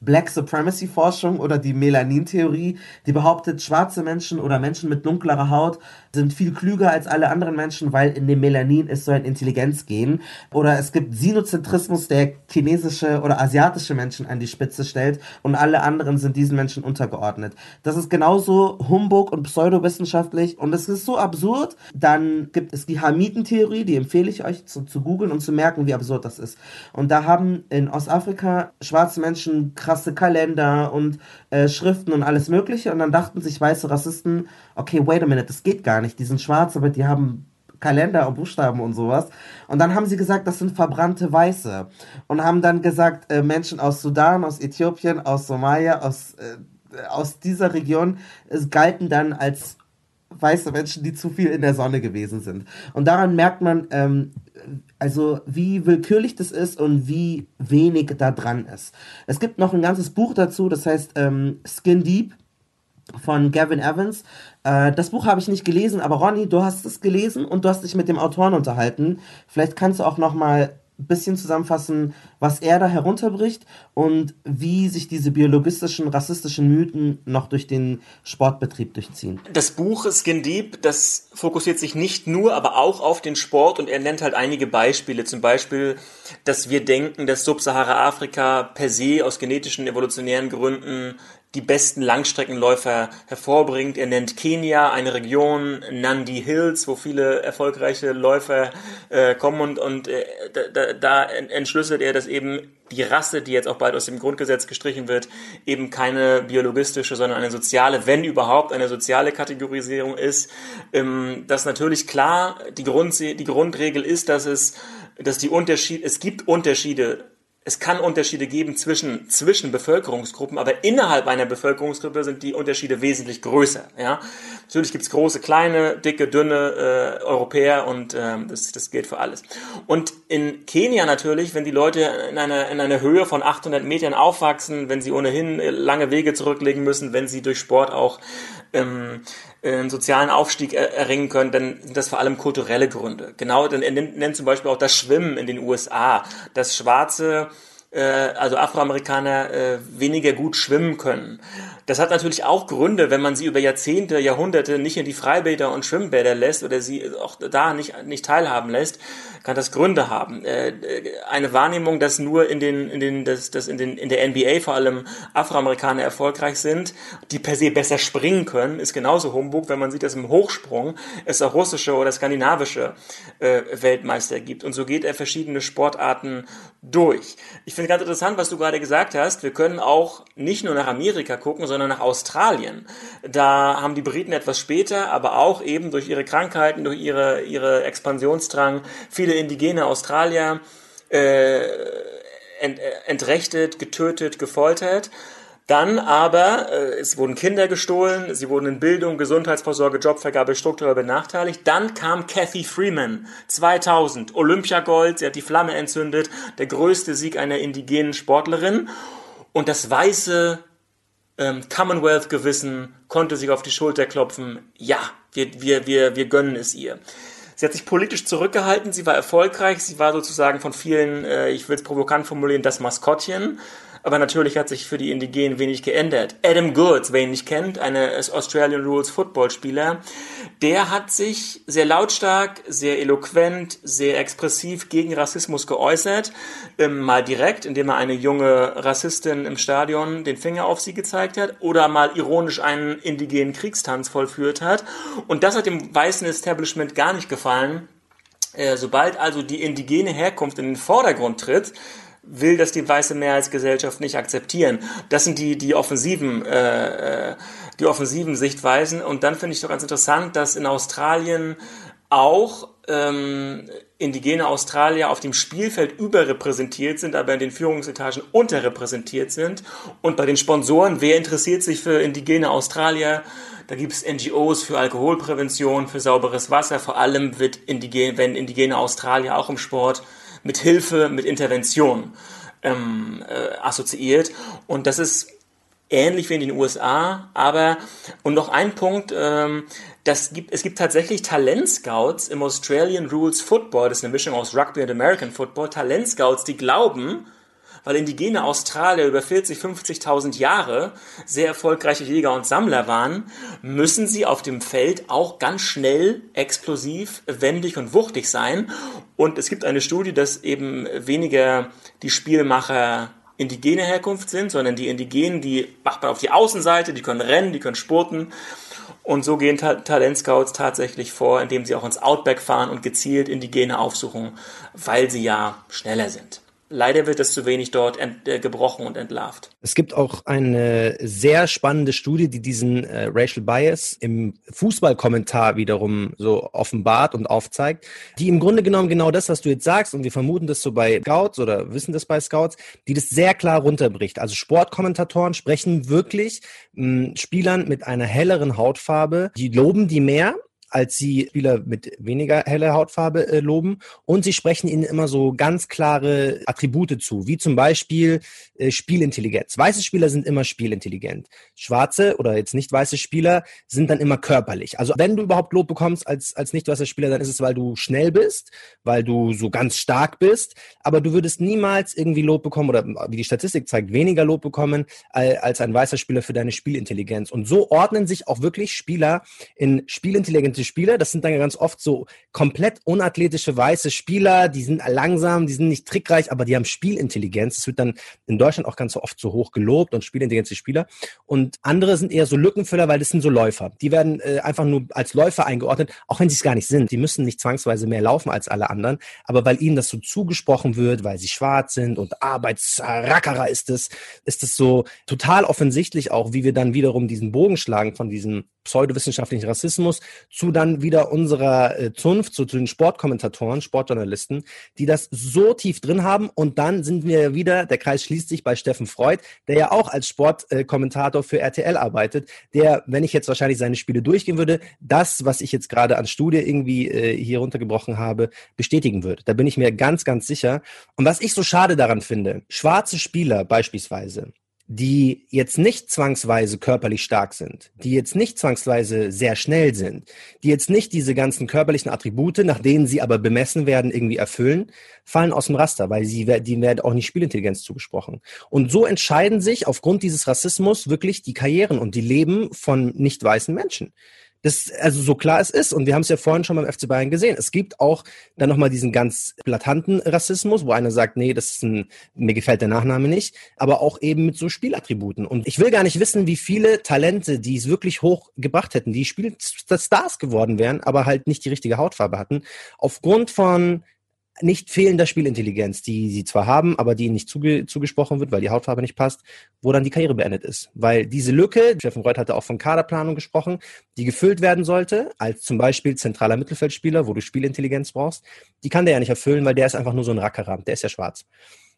Black Supremacy Forschung oder die Melanin-Theorie, die behauptet, schwarze Menschen oder Menschen mit dunklerer Haut sind viel klüger als alle anderen Menschen, weil in dem Melanin ist so ein Intelligenzgen. Oder es gibt Sinozentrismus, der chinesische oder asiatische Menschen an die Spitze stellt und alle anderen sind diesen Menschen untergeordnet. Das ist genauso Humbug und pseudowissenschaftlich und es ist so absurd. Dann gibt es die Hamiten-Theorie, die empfehle ich euch zu, zu googeln und zu merken, wie absurd das ist. Und da haben in Ostafrika schwarze Menschen krasse Kalender und äh, Schriften und alles Mögliche. Und dann dachten sich weiße Rassisten, okay, wait a minute, das geht gar nicht. Die sind schwarz, aber die haben Kalender, Buchstaben und sowas. Und dann haben sie gesagt, das sind verbrannte Weiße. Und haben dann gesagt, äh, Menschen aus Sudan, aus Äthiopien, aus Somalia, aus, äh, aus dieser Region galten dann als weiße Menschen, die zu viel in der Sonne gewesen sind. Und daran merkt man, ähm, also wie willkürlich das ist und wie wenig da dran ist. Es gibt noch ein ganzes Buch dazu, das heißt ähm, Skin Deep von Gavin Evans. Äh, das Buch habe ich nicht gelesen, aber Ronny, du hast es gelesen und du hast dich mit dem Autoren unterhalten. Vielleicht kannst du auch noch mal bisschen zusammenfassen, was er da herunterbricht und wie sich diese biologistischen, rassistischen Mythen noch durch den Sportbetrieb durchziehen. Das Buch Skin Deep, das fokussiert sich nicht nur, aber auch auf den Sport und er nennt halt einige Beispiele. Zum Beispiel, dass wir denken, dass Subsahara-Afrika per se aus genetischen, evolutionären Gründen die besten Langstreckenläufer hervorbringt. Er nennt Kenia, eine Region, Nandi Hills, wo viele erfolgreiche Läufer äh, kommen und, und äh, da, da entschlüsselt er, dass eben die Rasse, die jetzt auch bald aus dem Grundgesetz gestrichen wird, eben keine biologistische, sondern eine soziale, wenn überhaupt eine soziale Kategorisierung ist. Ähm, dass natürlich klar die, Grund, die Grundregel ist, dass es, dass die Unterschiede, es gibt Unterschiede es kann Unterschiede geben zwischen, zwischen Bevölkerungsgruppen, aber innerhalb einer Bevölkerungsgruppe sind die Unterschiede wesentlich größer. Ja? Natürlich gibt's große, kleine, dicke, dünne äh, Europäer und äh, das, das gilt für alles. Und in Kenia natürlich, wenn die Leute in einer, in einer Höhe von 800 Metern aufwachsen, wenn sie ohnehin lange Wege zurücklegen müssen, wenn sie durch Sport auch ähm, einen sozialen Aufstieg erringen können, dann sind das vor allem kulturelle Gründe. Genau, dann er nennt, nennt zum Beispiel auch das Schwimmen in den USA, dass Schwarze äh, also Afroamerikaner äh, weniger gut schwimmen können. Das hat natürlich auch Gründe, wenn man sie über Jahrzehnte, Jahrhunderte nicht in die Freibäder und Schwimmbäder lässt oder sie auch da nicht, nicht teilhaben lässt, kann das Gründe haben. Äh, eine Wahrnehmung, dass nur in den, in den, dass, dass in den, in der NBA vor allem Afroamerikaner erfolgreich sind, die per se besser springen können, ist genauso Humbug, wenn man sieht, dass im Hochsprung es auch russische oder skandinavische äh, Weltmeister gibt. Und so geht er verschiedene Sportarten durch. Ich finde ganz interessant, was du gerade gesagt hast. Wir können auch nicht nur nach Amerika gucken, sondern nach Australien. Da haben die Briten etwas später, aber auch eben durch ihre Krankheiten, durch ihre, ihre Expansionsdrang viele indigene Australier äh, ent, äh, entrechtet, getötet, gefoltert. Dann aber, äh, es wurden Kinder gestohlen, sie wurden in Bildung, Gesundheitsvorsorge, Jobvergabe strukturell benachteiligt. Dann kam Kathy Freeman, 2000, Olympiagold, sie hat die Flamme entzündet, der größte Sieg einer indigenen Sportlerin. Und das weiße ähm, Commonwealth-Gewissen konnte sich auf die Schulter klopfen. Ja, wir, wir, wir, wir gönnen es ihr. Sie hat sich politisch zurückgehalten, sie war erfolgreich, sie war sozusagen von vielen, äh, ich will es provokant formulieren, das Maskottchen. Aber natürlich hat sich für die Indigenen wenig geändert. Adam Goods, wer ihn nicht kennt, eine Australian Rules Football Spieler, der hat sich sehr lautstark, sehr eloquent, sehr expressiv gegen Rassismus geäußert. Ähm, mal direkt, indem er eine junge Rassistin im Stadion den Finger auf sie gezeigt hat oder mal ironisch einen indigenen Kriegstanz vollführt hat. Und das hat dem weißen Establishment gar nicht gefallen. Äh, sobald also die indigene Herkunft in den Vordergrund tritt, will das die weiße Mehrheitsgesellschaft nicht akzeptieren. Das sind die, die offensiven, äh, äh, die offensiven Sichtweisen. Und dann finde ich doch ganz interessant, dass in Australien auch ähm, indigene Australier auf dem Spielfeld überrepräsentiert sind, aber in den Führungsetagen unterrepräsentiert sind. Und bei den Sponsoren, wer interessiert sich für indigene Australier? Da gibt es NGOs für Alkoholprävention, für sauberes Wasser. Vor allem wird indigene, wenn indigene Australier auch im Sport mit Hilfe, mit Intervention ähm, äh, assoziiert. Und das ist ähnlich wie in den USA, aber und noch ein Punkt, ähm, das gibt, es gibt tatsächlich Talentscouts im Australian Rules Football, das ist eine Mischung aus Rugby und American Football, Talentscouts, die glauben, weil indigene Australier über 40, 50.000 Jahre sehr erfolgreiche Jäger und Sammler waren, müssen sie auf dem Feld auch ganz schnell, explosiv, wendig und wuchtig sein. Und es gibt eine Studie, dass eben weniger die Spielmacher indigene Herkunft sind, sondern die Indigenen, die macht man auf die Außenseite, die können rennen, die können spurten. Und so gehen Ta Talentscouts tatsächlich vor, indem sie auch ins Outback fahren und gezielt Indigene aufsuchen, weil sie ja schneller sind. Leider wird es zu wenig dort ent, äh, gebrochen und entlarvt. Es gibt auch eine sehr spannende Studie, die diesen äh, Racial Bias im Fußballkommentar wiederum so offenbart und aufzeigt, die im Grunde genommen genau das, was du jetzt sagst, und wir vermuten das so bei Scouts oder wissen das bei Scouts, die das sehr klar runterbricht. Also Sportkommentatoren sprechen wirklich mh, Spielern mit einer helleren Hautfarbe, die loben die mehr als sie Spieler mit weniger heller Hautfarbe äh, loben. Und sie sprechen ihnen immer so ganz klare Attribute zu, wie zum Beispiel äh, Spielintelligenz. Weiße Spieler sind immer spielintelligent. Schwarze oder jetzt nicht weiße Spieler sind dann immer körperlich. Also wenn du überhaupt Lob bekommst als, als nicht weißer Spieler, dann ist es, weil du schnell bist, weil du so ganz stark bist. Aber du würdest niemals irgendwie Lob bekommen oder wie die Statistik zeigt, weniger Lob bekommen als ein weißer Spieler für deine Spielintelligenz. Und so ordnen sich auch wirklich Spieler in spielintelligente Spieler. Das sind dann ganz oft so komplett unathletische weiße Spieler, die sind langsam, die sind nicht trickreich, aber die haben Spielintelligenz. Das wird dann in Deutschland auch ganz so oft so hoch gelobt und spielintelligente Spieler. Und andere sind eher so Lückenfüller, weil das sind so Läufer. Die werden äh, einfach nur als Läufer eingeordnet, auch wenn sie es gar nicht sind. Die müssen nicht zwangsweise mehr laufen als alle anderen, aber weil ihnen das so zugesprochen wird, weil sie schwarz sind und Arbeitsrackerer ist es, ist es so total offensichtlich auch, wie wir dann wiederum diesen Bogen schlagen von diesem pseudowissenschaftlichen Rassismus zu dann wieder unserer äh, Zunft, zu, zu den Sportkommentatoren, Sportjournalisten, die das so tief drin haben. Und dann sind wir wieder, der Kreis schließt sich bei Steffen Freud, der ja auch als Sportkommentator für RTL arbeitet, der, wenn ich jetzt wahrscheinlich seine Spiele durchgehen würde, das, was ich jetzt gerade an Studie irgendwie äh, hier runtergebrochen habe, bestätigen würde. Da bin ich mir ganz, ganz sicher. Und was ich so schade daran finde, schwarze Spieler beispielsweise, die jetzt nicht zwangsweise körperlich stark sind, die jetzt nicht zwangsweise sehr schnell sind, die jetzt nicht diese ganzen körperlichen Attribute, nach denen sie aber bemessen werden, irgendwie erfüllen, fallen aus dem Raster, weil sie, die werden auch nicht Spielintelligenz zugesprochen. Und so entscheiden sich aufgrund dieses Rassismus wirklich die Karrieren und die Leben von nicht weißen Menschen. Das, also so klar es ist, und wir haben es ja vorhin schon beim FC Bayern gesehen, es gibt auch dann nochmal diesen ganz blatanten Rassismus, wo einer sagt, nee, das ist ein, mir gefällt der Nachname nicht, aber auch eben mit so Spielattributen. Und ich will gar nicht wissen, wie viele Talente, die es wirklich hoch gebracht hätten, die Spielstars geworden wären, aber halt nicht die richtige Hautfarbe hatten, aufgrund von nicht fehlender Spielintelligenz, die sie zwar haben, aber die ihnen nicht zuge zugesprochen wird, weil die Hautfarbe nicht passt, wo dann die Karriere beendet ist. Weil diese Lücke, Steffen Reuth hatte auch von Kaderplanung gesprochen, die gefüllt werden sollte, als zum Beispiel zentraler Mittelfeldspieler, wo du Spielintelligenz brauchst, die kann der ja nicht erfüllen, weil der ist einfach nur so ein Rackerer, der ist ja schwarz.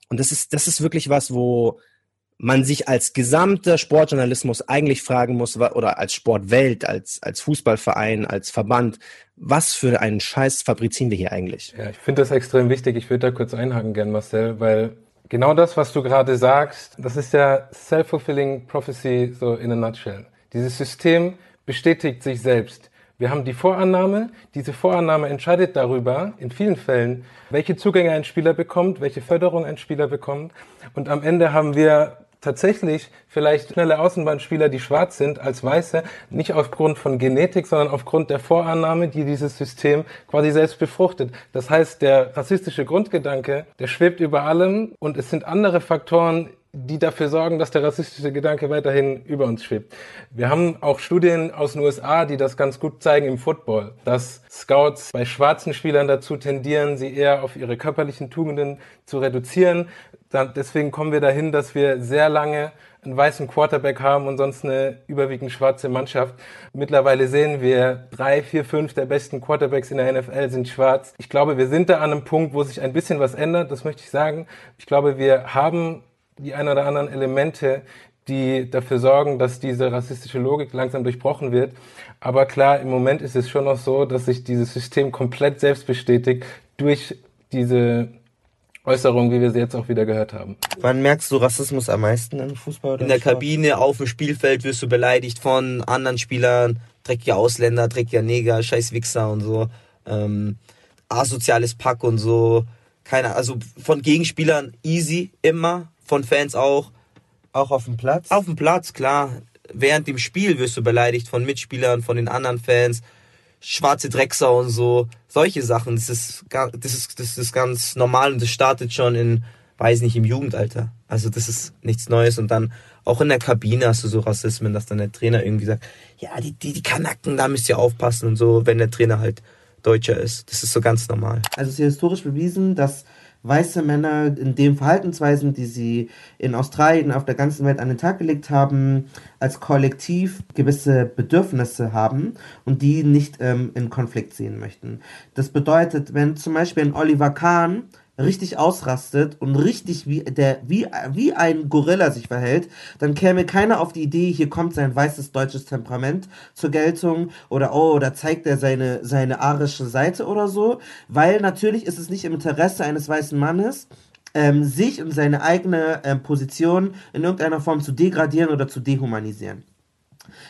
Und das ist, das ist wirklich was, wo man sich als gesamter Sportjournalismus eigentlich fragen muss, oder als Sportwelt, als, als Fußballverein, als Verband, was für einen Scheiß fabrizieren wir hier eigentlich? Ja, ich finde das extrem wichtig. Ich würde da kurz einhaken gern, Marcel, weil genau das, was du gerade sagst, das ist ja self-fulfilling prophecy so in a nutshell. Dieses System bestätigt sich selbst. Wir haben die Vorannahme. Diese Vorannahme entscheidet darüber, in vielen Fällen, welche Zugänge ein Spieler bekommt, welche Förderung ein Spieler bekommt. Und am Ende haben wir tatsächlich vielleicht schnelle Außenbahnspieler, die schwarz sind, als weiße, nicht aufgrund von Genetik, sondern aufgrund der Vorannahme, die dieses System quasi selbst befruchtet. Das heißt, der rassistische Grundgedanke, der schwebt über allem und es sind andere Faktoren, die dafür sorgen, dass der rassistische Gedanke weiterhin über uns schwebt. Wir haben auch Studien aus den USA, die das ganz gut zeigen im Football, dass Scouts bei schwarzen Spielern dazu tendieren, sie eher auf ihre körperlichen Tugenden zu reduzieren. Deswegen kommen wir dahin, dass wir sehr lange einen weißen Quarterback haben und sonst eine überwiegend schwarze Mannschaft. Mittlerweile sehen wir, drei, vier, fünf der besten Quarterbacks in der NFL sind schwarz. Ich glaube, wir sind da an einem Punkt, wo sich ein bisschen was ändert, das möchte ich sagen. Ich glaube, wir haben die ein oder anderen Elemente, die dafür sorgen, dass diese rassistische Logik langsam durchbrochen wird. Aber klar, im Moment ist es schon noch so, dass sich dieses System komplett selbst bestätigt durch diese Äußerungen, wie wir sie jetzt auch wieder gehört haben. Wann merkst du Rassismus am meisten im Fußball? Oder In der Kabine, auf dem Spielfeld wirst du beleidigt von anderen Spielern, dreckiger Ausländer, dreckiger Neger, scheiß Wichser und so, ähm, asoziales Pack und so. Keine, also von Gegenspielern easy, immer von Fans auch. Auch auf dem Platz? Auf dem Platz, klar. Während dem Spiel wirst du beleidigt von Mitspielern, von den anderen Fans. Schwarze Drecksau und so. Solche Sachen. Das ist, das ist, das ist ganz normal und das startet schon in, weiß nicht, im Jugendalter. Also das ist nichts Neues. Und dann auch in der Kabine hast du so Rassismen, dass dann der Trainer irgendwie sagt, ja, die, die, die Kanaken, da müsst ihr aufpassen und so, wenn der Trainer halt Deutscher ist. Das ist so ganz normal. Also es ist historisch bewiesen, dass weiße Männer in den Verhaltensweisen, die sie in Australien auf der ganzen Welt an den Tag gelegt haben, als Kollektiv gewisse Bedürfnisse haben und die nicht ähm, in Konflikt sehen möchten. Das bedeutet, wenn zum Beispiel ein Oliver Kahn richtig ausrastet und richtig wie, der, wie, wie ein Gorilla sich verhält, dann käme keiner auf die Idee, hier kommt sein weißes deutsches Temperament zur Geltung oder oh, da zeigt er seine, seine arische Seite oder so, weil natürlich ist es nicht im Interesse eines weißen Mannes, ähm, sich und seine eigene ähm, Position in irgendeiner Form zu degradieren oder zu dehumanisieren.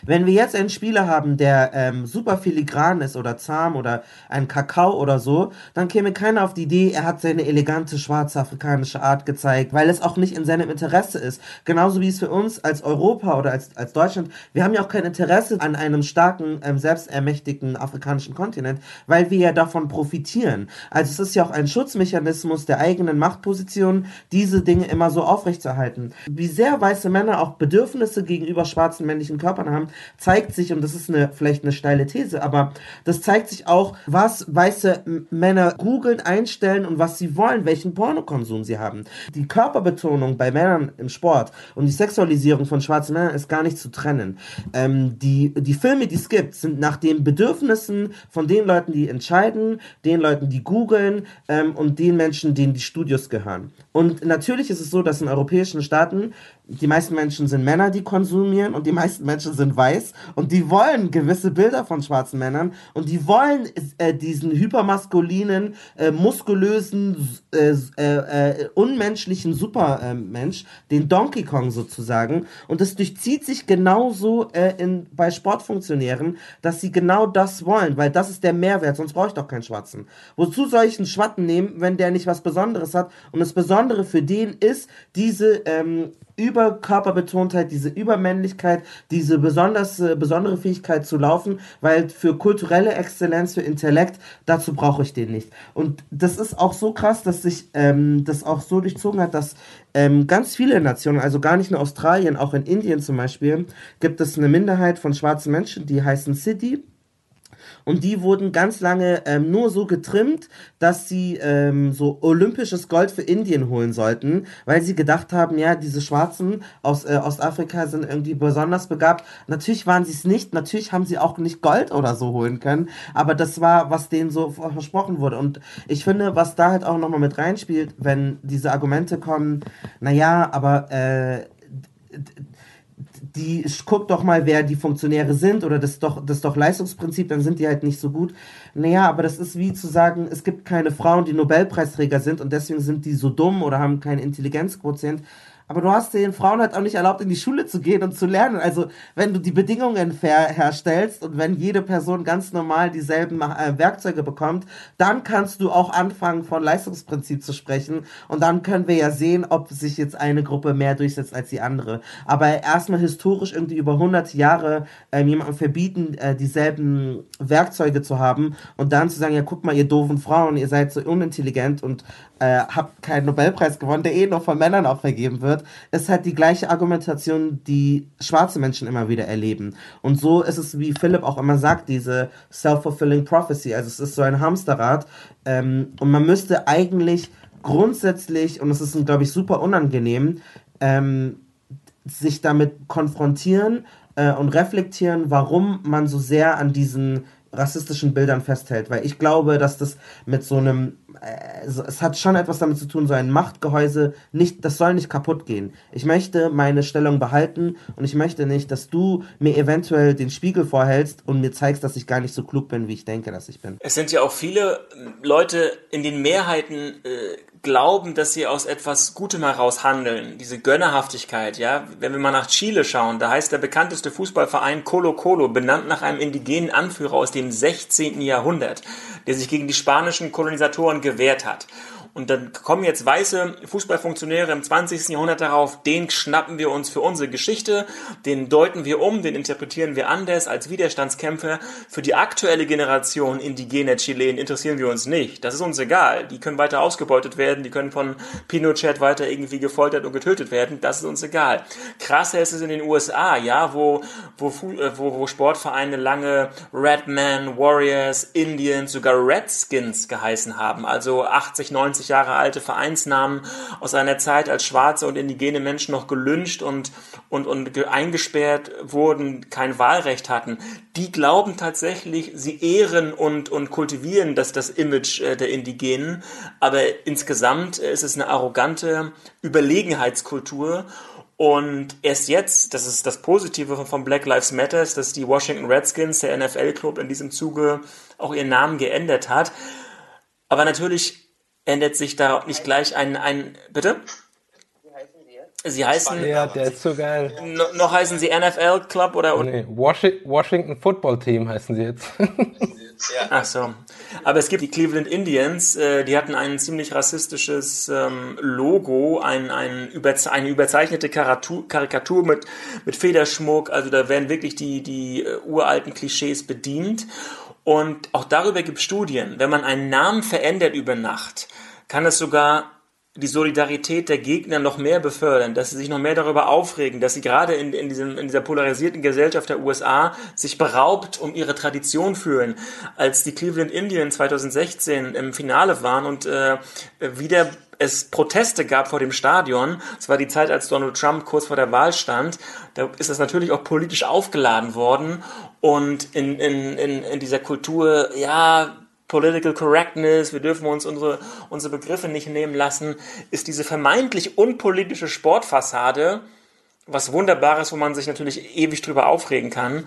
Wenn wir jetzt einen Spieler haben, der ähm, super filigran ist oder zahm oder ein Kakao oder so, dann käme keiner auf die Idee, er hat seine elegante schwarze afrikanische Art gezeigt, weil es auch nicht in seinem Interesse ist. Genauso wie es für uns als Europa oder als, als Deutschland, wir haben ja auch kein Interesse an einem starken, ähm, selbstermächtigten afrikanischen Kontinent, weil wir ja davon profitieren. Also es ist ja auch ein Schutzmechanismus der eigenen Machtposition, diese Dinge immer so aufrechtzuerhalten. Wie sehr weiße Männer auch Bedürfnisse gegenüber schwarzen männlichen Körpern haben, zeigt sich, und das ist eine, vielleicht eine steile These, aber das zeigt sich auch, was weiße Männer googeln, einstellen und was sie wollen, welchen Pornokonsum sie haben. Die Körperbetonung bei Männern im Sport und die Sexualisierung von schwarzen Männern ist gar nicht zu trennen. Ähm, die, die Filme, die es gibt, sind nach den Bedürfnissen von den Leuten, die entscheiden, den Leuten, die googeln ähm, und den Menschen, denen die Studios gehören. Und natürlich ist es so, dass in europäischen Staaten die meisten Menschen sind Männer, die konsumieren und die meisten Menschen sind weiß. Und die wollen gewisse Bilder von schwarzen Männern. Und die wollen äh, diesen hypermaskulinen, äh, muskulösen, äh, äh, äh unmenschlichen Supermensch, den Donkey Kong sozusagen. Und das durchzieht sich genauso äh, in, bei Sportfunktionären, dass sie genau das wollen, weil das ist der Mehrwert, sonst brauche ich doch keinen Schwarzen. Wozu soll ich einen Schwatten nehmen, wenn der nicht was Besonderes hat? Und das Besondere für den ist, diese ähm, Überkörperbetontheit, diese Übermännlichkeit, diese besonders, äh, besondere Fähigkeit zu laufen, weil für kulturelle Exzellenz, für Intellekt, dazu brauche ich den nicht. Und das ist auch so krass, dass sich ähm, das auch so durchzogen hat, dass ähm, ganz viele Nationen, also gar nicht nur Australien, auch in Indien zum Beispiel, gibt es eine Minderheit von schwarzen Menschen, die heißen Siddhi und die wurden ganz lange ähm, nur so getrimmt, dass sie ähm, so olympisches Gold für Indien holen sollten, weil sie gedacht haben, ja, diese Schwarzen aus äh, Ostafrika sind irgendwie besonders begabt. Natürlich waren sie es nicht, natürlich haben sie auch nicht Gold oder so holen können, aber das war, was denen so versprochen wurde. Und ich finde, was da halt auch nochmal mit reinspielt, wenn diese Argumente kommen, naja, aber äh, die guck doch mal, wer die Funktionäre sind oder das doch das doch Leistungsprinzip, dann sind die halt nicht so gut. Naja, aber das ist wie zu sagen, es gibt keine Frauen, die Nobelpreisträger sind und deswegen sind die so dumm oder haben keinen Intelligenzquotient. Aber du hast den Frauen halt auch nicht erlaubt, in die Schule zu gehen und zu lernen. Also, wenn du die Bedingungen fair herstellst und wenn jede Person ganz normal dieselben äh, Werkzeuge bekommt, dann kannst du auch anfangen, von Leistungsprinzip zu sprechen. Und dann können wir ja sehen, ob sich jetzt eine Gruppe mehr durchsetzt als die andere. Aber erstmal historisch irgendwie über 100 Jahre äh, jemandem verbieten, äh, dieselben Werkzeuge zu haben und dann zu sagen, ja, guck mal, ihr doofen Frauen, ihr seid so unintelligent und äh, habt keinen Nobelpreis gewonnen, der eh nur von Männern auch vergeben wird, ist halt die gleiche Argumentation, die schwarze Menschen immer wieder erleben. Und so ist es, wie Philipp auch immer sagt, diese self-fulfilling prophecy. Also es ist so ein Hamsterrad. Ähm, und man müsste eigentlich grundsätzlich, und es ist, glaube ich, super unangenehm, ähm, sich damit konfrontieren äh, und reflektieren, warum man so sehr an diesen rassistischen Bildern festhält, weil ich glaube, dass das mit so einem, äh, es hat schon etwas damit zu tun, so ein Machtgehäuse, nicht, das soll nicht kaputt gehen. Ich möchte meine Stellung behalten und ich möchte nicht, dass du mir eventuell den Spiegel vorhältst und mir zeigst, dass ich gar nicht so klug bin, wie ich denke, dass ich bin. Es sind ja auch viele Leute in den Mehrheiten äh, glauben, dass sie aus etwas Gutem heraus handeln. Diese Gönnerhaftigkeit, ja. Wenn wir mal nach Chile schauen, da heißt der bekannteste Fußballverein Colo Colo, benannt nach einem indigenen Anführer aus dem 16. Jahrhundert, der sich gegen die spanischen Kolonisatoren gewehrt hat. Und dann kommen jetzt weiße Fußballfunktionäre im 20. Jahrhundert darauf, den schnappen wir uns für unsere Geschichte, den deuten wir um, den interpretieren wir anders als Widerstandskämpfer. Für die aktuelle Generation indigener Chilen interessieren wir uns nicht. Das ist uns egal. Die können weiter ausgebeutet werden, die können von Pinochet weiter irgendwie gefoltert und getötet werden. Das ist uns egal. Krasser ist es in den USA, ja, wo, wo, äh, wo, wo Sportvereine lange Redmen, Warriors, Indians, sogar Redskins geheißen haben. Also 80, 90 150 Jahre alte Vereinsnamen aus einer Zeit, als schwarze und indigene Menschen noch gelünscht und, und, und eingesperrt wurden, kein Wahlrecht hatten, die glauben tatsächlich, sie ehren und, und kultivieren das, das Image äh, der Indigenen, aber insgesamt ist es eine arrogante Überlegenheitskultur. Und erst jetzt, das ist das Positive von Black Lives Matter, dass die Washington Redskins, der NFL-Club, in diesem Zuge auch ihren Namen geändert hat. Aber natürlich ändert sich da nicht gleich ein, ein bitte? Sie heißen. Ja, der ist so geil. noch heißen sie NFL Club oder? Oh, nee, Washington Football Team heißen sie jetzt. *laughs* Ach so. Aber es gibt die Cleveland Indians, äh, die hatten ein ziemlich rassistisches ähm, Logo, ein, ein überze eine überzeichnete Karikatur, mit, mit Federschmuck. Also da werden wirklich die, die uh, uralten Klischees bedient. Und auch darüber gibt es Studien. Wenn man einen Namen verändert über Nacht, kann es sogar die Solidarität der Gegner noch mehr befördern, dass sie sich noch mehr darüber aufregen, dass sie gerade in, in, diesem, in dieser polarisierten Gesellschaft der USA sich beraubt um ihre Tradition fühlen. Als die Cleveland Indians 2016 im Finale waren und äh, wieder es Proteste gab vor dem Stadion, es war die Zeit, als Donald Trump kurz vor der Wahl stand, da ist das natürlich auch politisch aufgeladen worden und in, in, in, in dieser Kultur, ja, Political Correctness, wir dürfen uns unsere, unsere Begriffe nicht nehmen lassen, ist diese vermeintlich unpolitische Sportfassade was Wunderbares, wo man sich natürlich ewig drüber aufregen kann.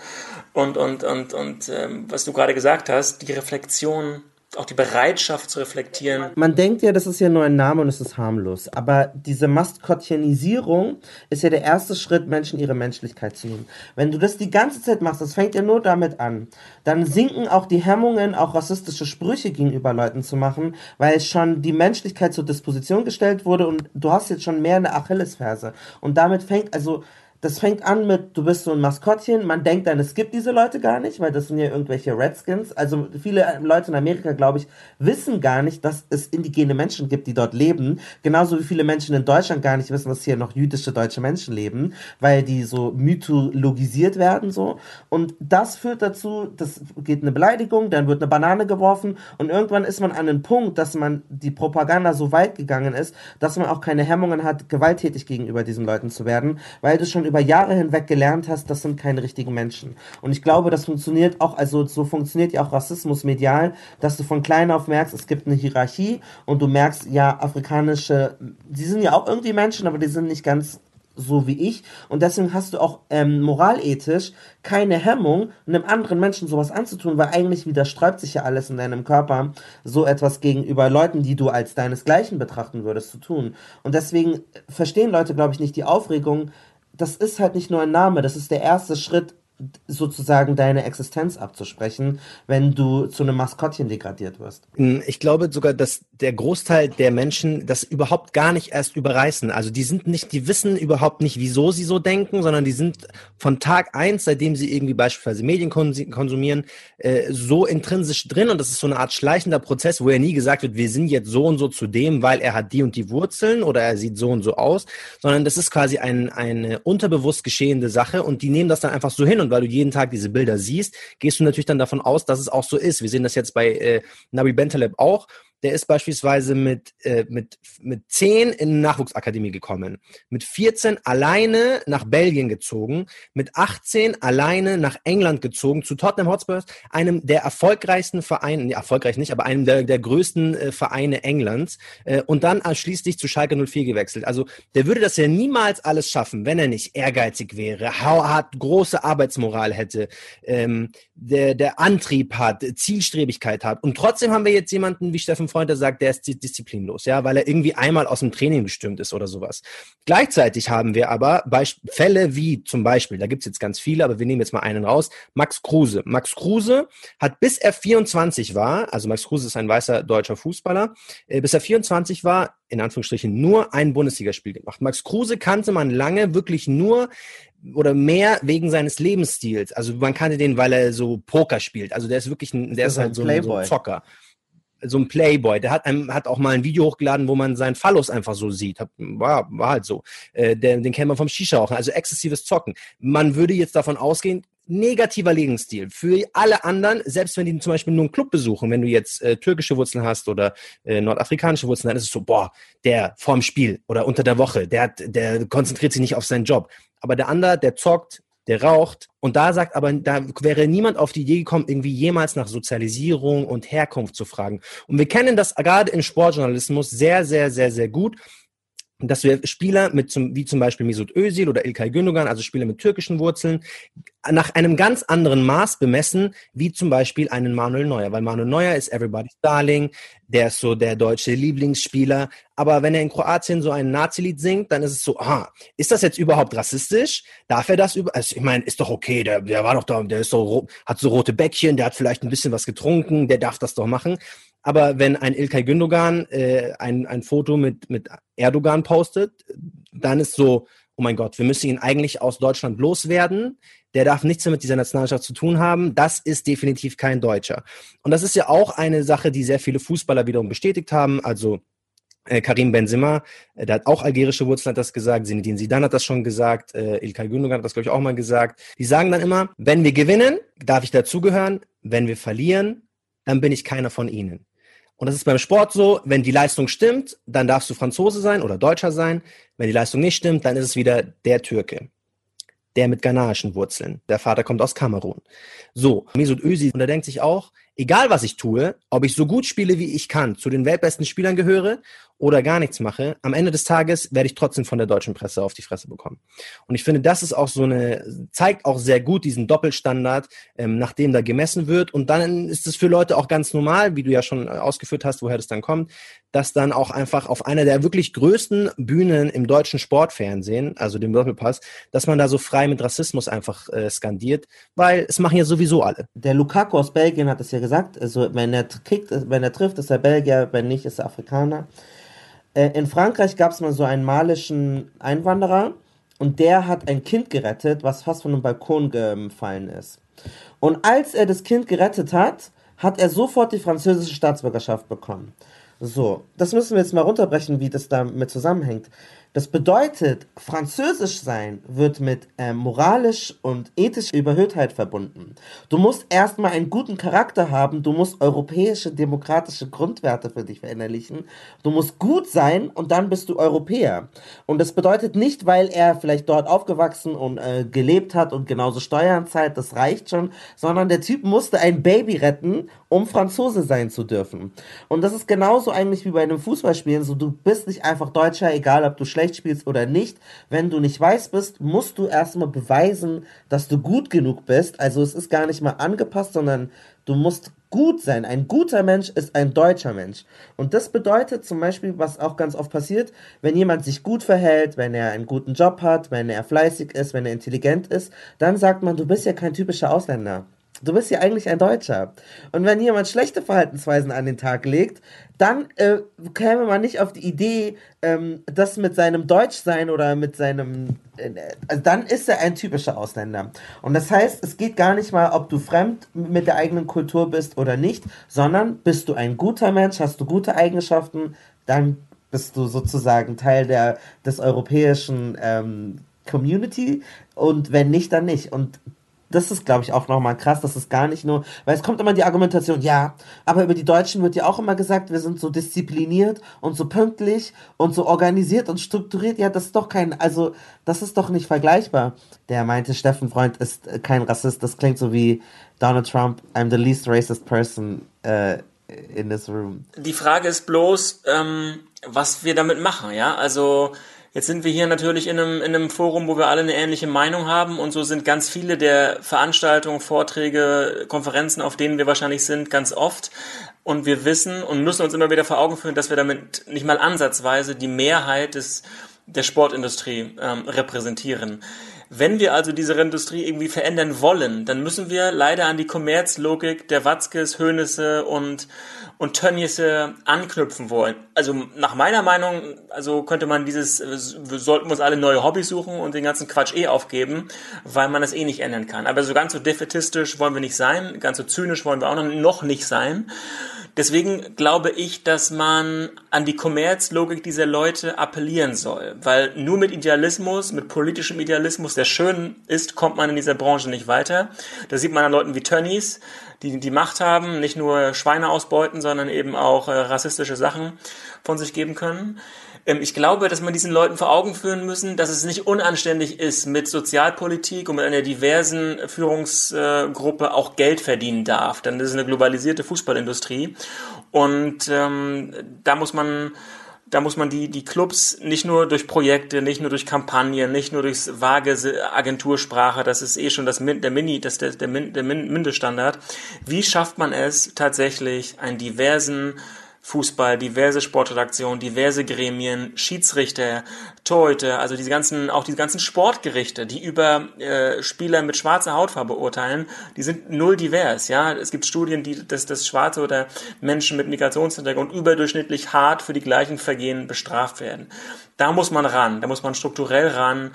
Und, und, und, und ähm, was du gerade gesagt hast, die Reflexion auch die Bereitschaft zu reflektieren. Man denkt ja, das ist ja nur ein Name und es ist harmlos. Aber diese Maskottchenisierung ist ja der erste Schritt, Menschen ihre Menschlichkeit zu nehmen. Wenn du das die ganze Zeit machst, das fängt ja nur damit an, dann sinken auch die Hemmungen, auch rassistische Sprüche gegenüber Leuten zu machen, weil schon die Menschlichkeit zur Disposition gestellt wurde und du hast jetzt schon mehr eine Achillesferse. Und damit fängt, also, das fängt an mit, du bist so ein Maskottchen, man denkt dann, es gibt diese Leute gar nicht, weil das sind ja irgendwelche Redskins. Also viele Leute in Amerika, glaube ich, wissen gar nicht, dass es indigene Menschen gibt, die dort leben. Genauso wie viele Menschen in Deutschland gar nicht wissen, dass hier noch jüdische deutsche Menschen leben, weil die so mythologisiert werden so. Und das führt dazu, das geht eine Beleidigung, dann wird eine Banane geworfen und irgendwann ist man an einem Punkt, dass man die Propaganda so weit gegangen ist, dass man auch keine Hemmungen hat, gewalttätig gegenüber diesen Leuten zu werden, weil du schon über Jahre hinweg gelernt hast, das sind keine richtigen Menschen. Und ich glaube, das funktioniert auch, also so funktioniert ja auch Rassismus medial, dass du von klein auf merkst, es gibt eine Hierarchie und du merkst, ja, afrikanische, die sind ja auch irgendwie Menschen, aber die sind nicht ganz so wie ich. Und deswegen hast du auch ähm, moralethisch keine Hemmung, einem anderen Menschen sowas anzutun, weil eigentlich widersträubt sich ja alles in deinem Körper, so etwas gegenüber Leuten, die du als deinesgleichen betrachten würdest, zu tun. Und deswegen verstehen Leute, glaube ich, nicht die Aufregung, das ist halt nicht nur ein Name, das ist der erste Schritt sozusagen deine Existenz abzusprechen, wenn du zu einem Maskottchen degradiert wirst. Hm, ich glaube sogar, dass der Großteil der Menschen das überhaupt gar nicht erst überreißen. Also die sind nicht, die wissen überhaupt nicht, wieso sie so denken, sondern die sind von Tag eins, seitdem sie irgendwie beispielsweise Medien konsumieren, äh, so intrinsisch drin und das ist so eine Art schleichender Prozess, wo ja nie gesagt wird, wir sind jetzt so und so zu dem, weil er hat die und die Wurzeln oder er sieht so und so aus, sondern das ist quasi ein, eine unterbewusst geschehende Sache und die nehmen das dann einfach so hin und weil du jeden Tag diese Bilder siehst, gehst du natürlich dann davon aus, dass es auch so ist. Wir sehen das jetzt bei äh, Nabi Bentaleb auch der ist beispielsweise mit, äh, mit, mit 10 in eine Nachwuchsakademie gekommen, mit 14 alleine nach Belgien gezogen, mit 18 alleine nach England gezogen, zu Tottenham Hotspurs, einem der erfolgreichsten Vereine, nee, erfolgreich nicht, aber einem der, der größten äh, Vereine Englands äh, und dann schließlich zu Schalke 04 gewechselt. Also der würde das ja niemals alles schaffen, wenn er nicht ehrgeizig wäre, hart große Arbeitsmoral hätte, ähm, der, der Antrieb hat, Zielstrebigkeit hat. Und trotzdem haben wir jetzt jemanden wie Steffen Freund, der sagt, der ist disziplinlos, ja, weil er irgendwie einmal aus dem Training bestimmt ist oder sowas. Gleichzeitig haben wir aber Beisp Fälle wie zum Beispiel, da gibt's jetzt ganz viele, aber wir nehmen jetzt mal einen raus, Max Kruse. Max Kruse hat bis er 24 war, also Max Kruse ist ein weißer deutscher Fußballer, äh, bis er 24 war, in Anführungsstrichen nur ein Bundesligaspiel gemacht. Max Kruse kannte man lange wirklich nur oder mehr wegen seines Lebensstils. Also man kannte den, weil er so Poker spielt. Also der ist wirklich ein, der ist, ist halt so ein, so ein Zocker so ein Playboy, der hat, einem, hat auch mal ein Video hochgeladen, wo man seinen Phallus einfach so sieht. War, war halt so. Äh, der, den kennt man vom Shisha auch. Also exzessives Zocken. Man würde jetzt davon ausgehen, negativer Lebensstil. Für alle anderen, selbst wenn die zum Beispiel nur einen Club besuchen, wenn du jetzt äh, türkische Wurzeln hast oder äh, nordafrikanische Wurzeln, dann ist es so, boah, der vorm Spiel oder unter der Woche, der, hat, der konzentriert sich nicht auf seinen Job. Aber der andere, der zockt, der raucht. Und da sagt aber, da wäre niemand auf die Idee gekommen, irgendwie jemals nach Sozialisierung und Herkunft zu fragen. Und wir kennen das gerade im Sportjournalismus sehr, sehr, sehr, sehr gut dass wir Spieler mit zum, wie zum Beispiel Mesut Özil oder Ilkay Gündogan, also Spieler mit türkischen Wurzeln, nach einem ganz anderen Maß bemessen, wie zum Beispiel einen Manuel Neuer. Weil Manuel Neuer ist everybody's darling, der ist so der deutsche Lieblingsspieler. Aber wenn er in Kroatien so ein Nazi-Lied singt, dann ist es so, aha, ist das jetzt überhaupt rassistisch? Darf er das über, also ich meine, ist doch okay, der, der war doch da, der ist so, hat so rote Bäckchen, der hat vielleicht ein bisschen was getrunken, der darf das doch machen. Aber wenn ein Ilkay Gündogan äh, ein, ein Foto mit, mit Erdogan postet, dann ist so, oh mein Gott, wir müssen ihn eigentlich aus Deutschland loswerden. Der darf nichts mehr mit dieser Nationalmannschaft zu tun haben. Das ist definitiv kein Deutscher. Und das ist ja auch eine Sache, die sehr viele Fußballer wiederum bestätigt haben. Also äh, Karim Benzema, äh, der hat auch algerische Wurzeln, hat das gesagt. Zinedine Zidane hat das schon gesagt. Äh, Ilkay Gündogan hat das, glaube ich, auch mal gesagt. Die sagen dann immer, wenn wir gewinnen, darf ich dazugehören. Wenn wir verlieren, dann bin ich keiner von ihnen. Und das ist beim Sport so, wenn die Leistung stimmt, dann darfst du Franzose sein oder Deutscher sein. Wenn die Leistung nicht stimmt, dann ist es wieder der Türke. Der mit ghanaischen Wurzeln. Der Vater kommt aus Kamerun. So, Mesut Özil, und er denkt sich auch, egal was ich tue, ob ich so gut spiele, wie ich kann, zu den weltbesten Spielern gehöre oder gar nichts mache, am Ende des Tages werde ich trotzdem von der deutschen Presse auf die Fresse bekommen. Und ich finde, das ist auch so eine, zeigt auch sehr gut diesen Doppelstandard, ähm, nach dem da gemessen wird. Und dann ist es für Leute auch ganz normal, wie du ja schon ausgeführt hast, woher das dann kommt, dass dann auch einfach auf einer der wirklich größten Bühnen im deutschen Sportfernsehen, also dem Doppelpass, dass man da so frei mit Rassismus einfach äh, skandiert, weil es machen ja sowieso alle. Der Lukaku aus Belgien hat es ja gesagt, also wenn er kickt, wenn er trifft, ist er Belgier, wenn nicht, ist er Afrikaner. Äh, in Frankreich gab es mal so einen malischen Einwanderer und der hat ein Kind gerettet, was fast von einem Balkon gefallen ist. Und als er das Kind gerettet hat, hat er sofort die französische Staatsbürgerschaft bekommen. So, das müssen wir jetzt mal runterbrechen, wie das damit zusammenhängt. Das bedeutet, Französisch sein wird mit äh, moralisch und ethischer Überhöhtheit verbunden. Du musst erstmal einen guten Charakter haben, du musst europäische demokratische Grundwerte für dich verinnerlichen. Du musst gut sein und dann bist du Europäer. Und das bedeutet nicht, weil er vielleicht dort aufgewachsen und äh, gelebt hat und genauso Steuern zahlt, das reicht schon, sondern der Typ musste ein Baby retten, um Franzose sein zu dürfen. Und das ist genauso eigentlich wie bei einem Fußballspielen, so du bist nicht einfach Deutscher, egal ob du schlecht schlecht spielst oder nicht. Wenn du nicht weiß bist, musst du erstmal beweisen, dass du gut genug bist. Also es ist gar nicht mal angepasst, sondern du musst gut sein. Ein guter Mensch ist ein deutscher Mensch. Und das bedeutet zum Beispiel, was auch ganz oft passiert, wenn jemand sich gut verhält, wenn er einen guten Job hat, wenn er fleißig ist, wenn er intelligent ist, dann sagt man, du bist ja kein typischer Ausländer. Du bist ja eigentlich ein Deutscher. Und wenn jemand schlechte Verhaltensweisen an den Tag legt, dann äh, käme man nicht auf die Idee, ähm, das mit seinem Deutschsein oder mit seinem. Äh, also dann ist er ein typischer Ausländer. Und das heißt, es geht gar nicht mal, ob du fremd mit der eigenen Kultur bist oder nicht, sondern bist du ein guter Mensch, hast du gute Eigenschaften, dann bist du sozusagen Teil der, des europäischen ähm, Community und wenn nicht, dann nicht. Und das ist, glaube ich, auch nochmal krass, dass es gar nicht nur, weil es kommt immer die Argumentation, ja, aber über die Deutschen wird ja auch immer gesagt, wir sind so diszipliniert und so pünktlich und so organisiert und strukturiert. Ja, das ist doch kein, also, das ist doch nicht vergleichbar. Der meinte, Steffen Freund ist kein Rassist. Das klingt so wie Donald Trump, I'm the least racist person uh, in this room. Die Frage ist bloß, ähm, was wir damit machen, ja, also, Jetzt sind wir hier natürlich in einem, in einem Forum, wo wir alle eine ähnliche Meinung haben und so sind ganz viele der Veranstaltungen, Vorträge, Konferenzen, auf denen wir wahrscheinlich sind, ganz oft. Und wir wissen und müssen uns immer wieder vor Augen führen, dass wir damit nicht mal ansatzweise die Mehrheit des, der Sportindustrie ähm, repräsentieren. Wenn wir also diese Industrie irgendwie verändern wollen, dann müssen wir leider an die Kommerzlogik der Watzkes, Höhnisse und, und Tönniese anknüpfen wollen. Also nach meiner Meinung, also könnte man dieses, wir sollten uns alle neue Hobbys suchen und den ganzen Quatsch eh aufgeben, weil man das eh nicht ändern kann. Aber so ganz so defetistisch wollen wir nicht sein, ganz so zynisch wollen wir auch noch nicht sein. Deswegen glaube ich, dass man an die Kommerzlogik dieser Leute appellieren soll, weil nur mit Idealismus, mit politischem Idealismus, der schön ist, kommt man in dieser Branche nicht weiter. Da sieht man an Leuten wie Tönnies, die die Macht haben, nicht nur Schweine ausbeuten, sondern eben auch äh, rassistische Sachen von sich geben können. Ähm, ich glaube, dass man diesen Leuten vor Augen führen müssen, dass es nicht unanständig ist, mit Sozialpolitik und mit einer diversen Führungsgruppe auch Geld verdienen darf. Denn das ist eine globalisierte Fußballindustrie. Und ähm, da muss man da muss man die, die Clubs nicht nur durch Projekte, nicht nur durch Kampagnen, nicht nur durch vage Agentursprache, das ist eh schon das, der Mini, das der, der, der Mindeststandard. Wie schafft man es tatsächlich, einen diversen Fußball, diverse Sportredaktionen, diverse Gremien, Schiedsrichter, Torhüter, also diese ganzen, auch diese ganzen Sportgerichte, die über äh, Spieler mit schwarzer Hautfarbe urteilen, die sind null divers, ja. Es gibt Studien, die dass das Schwarze oder Menschen mit Migrationshintergrund überdurchschnittlich hart für die gleichen Vergehen bestraft werden. Da muss man ran, da muss man strukturell ran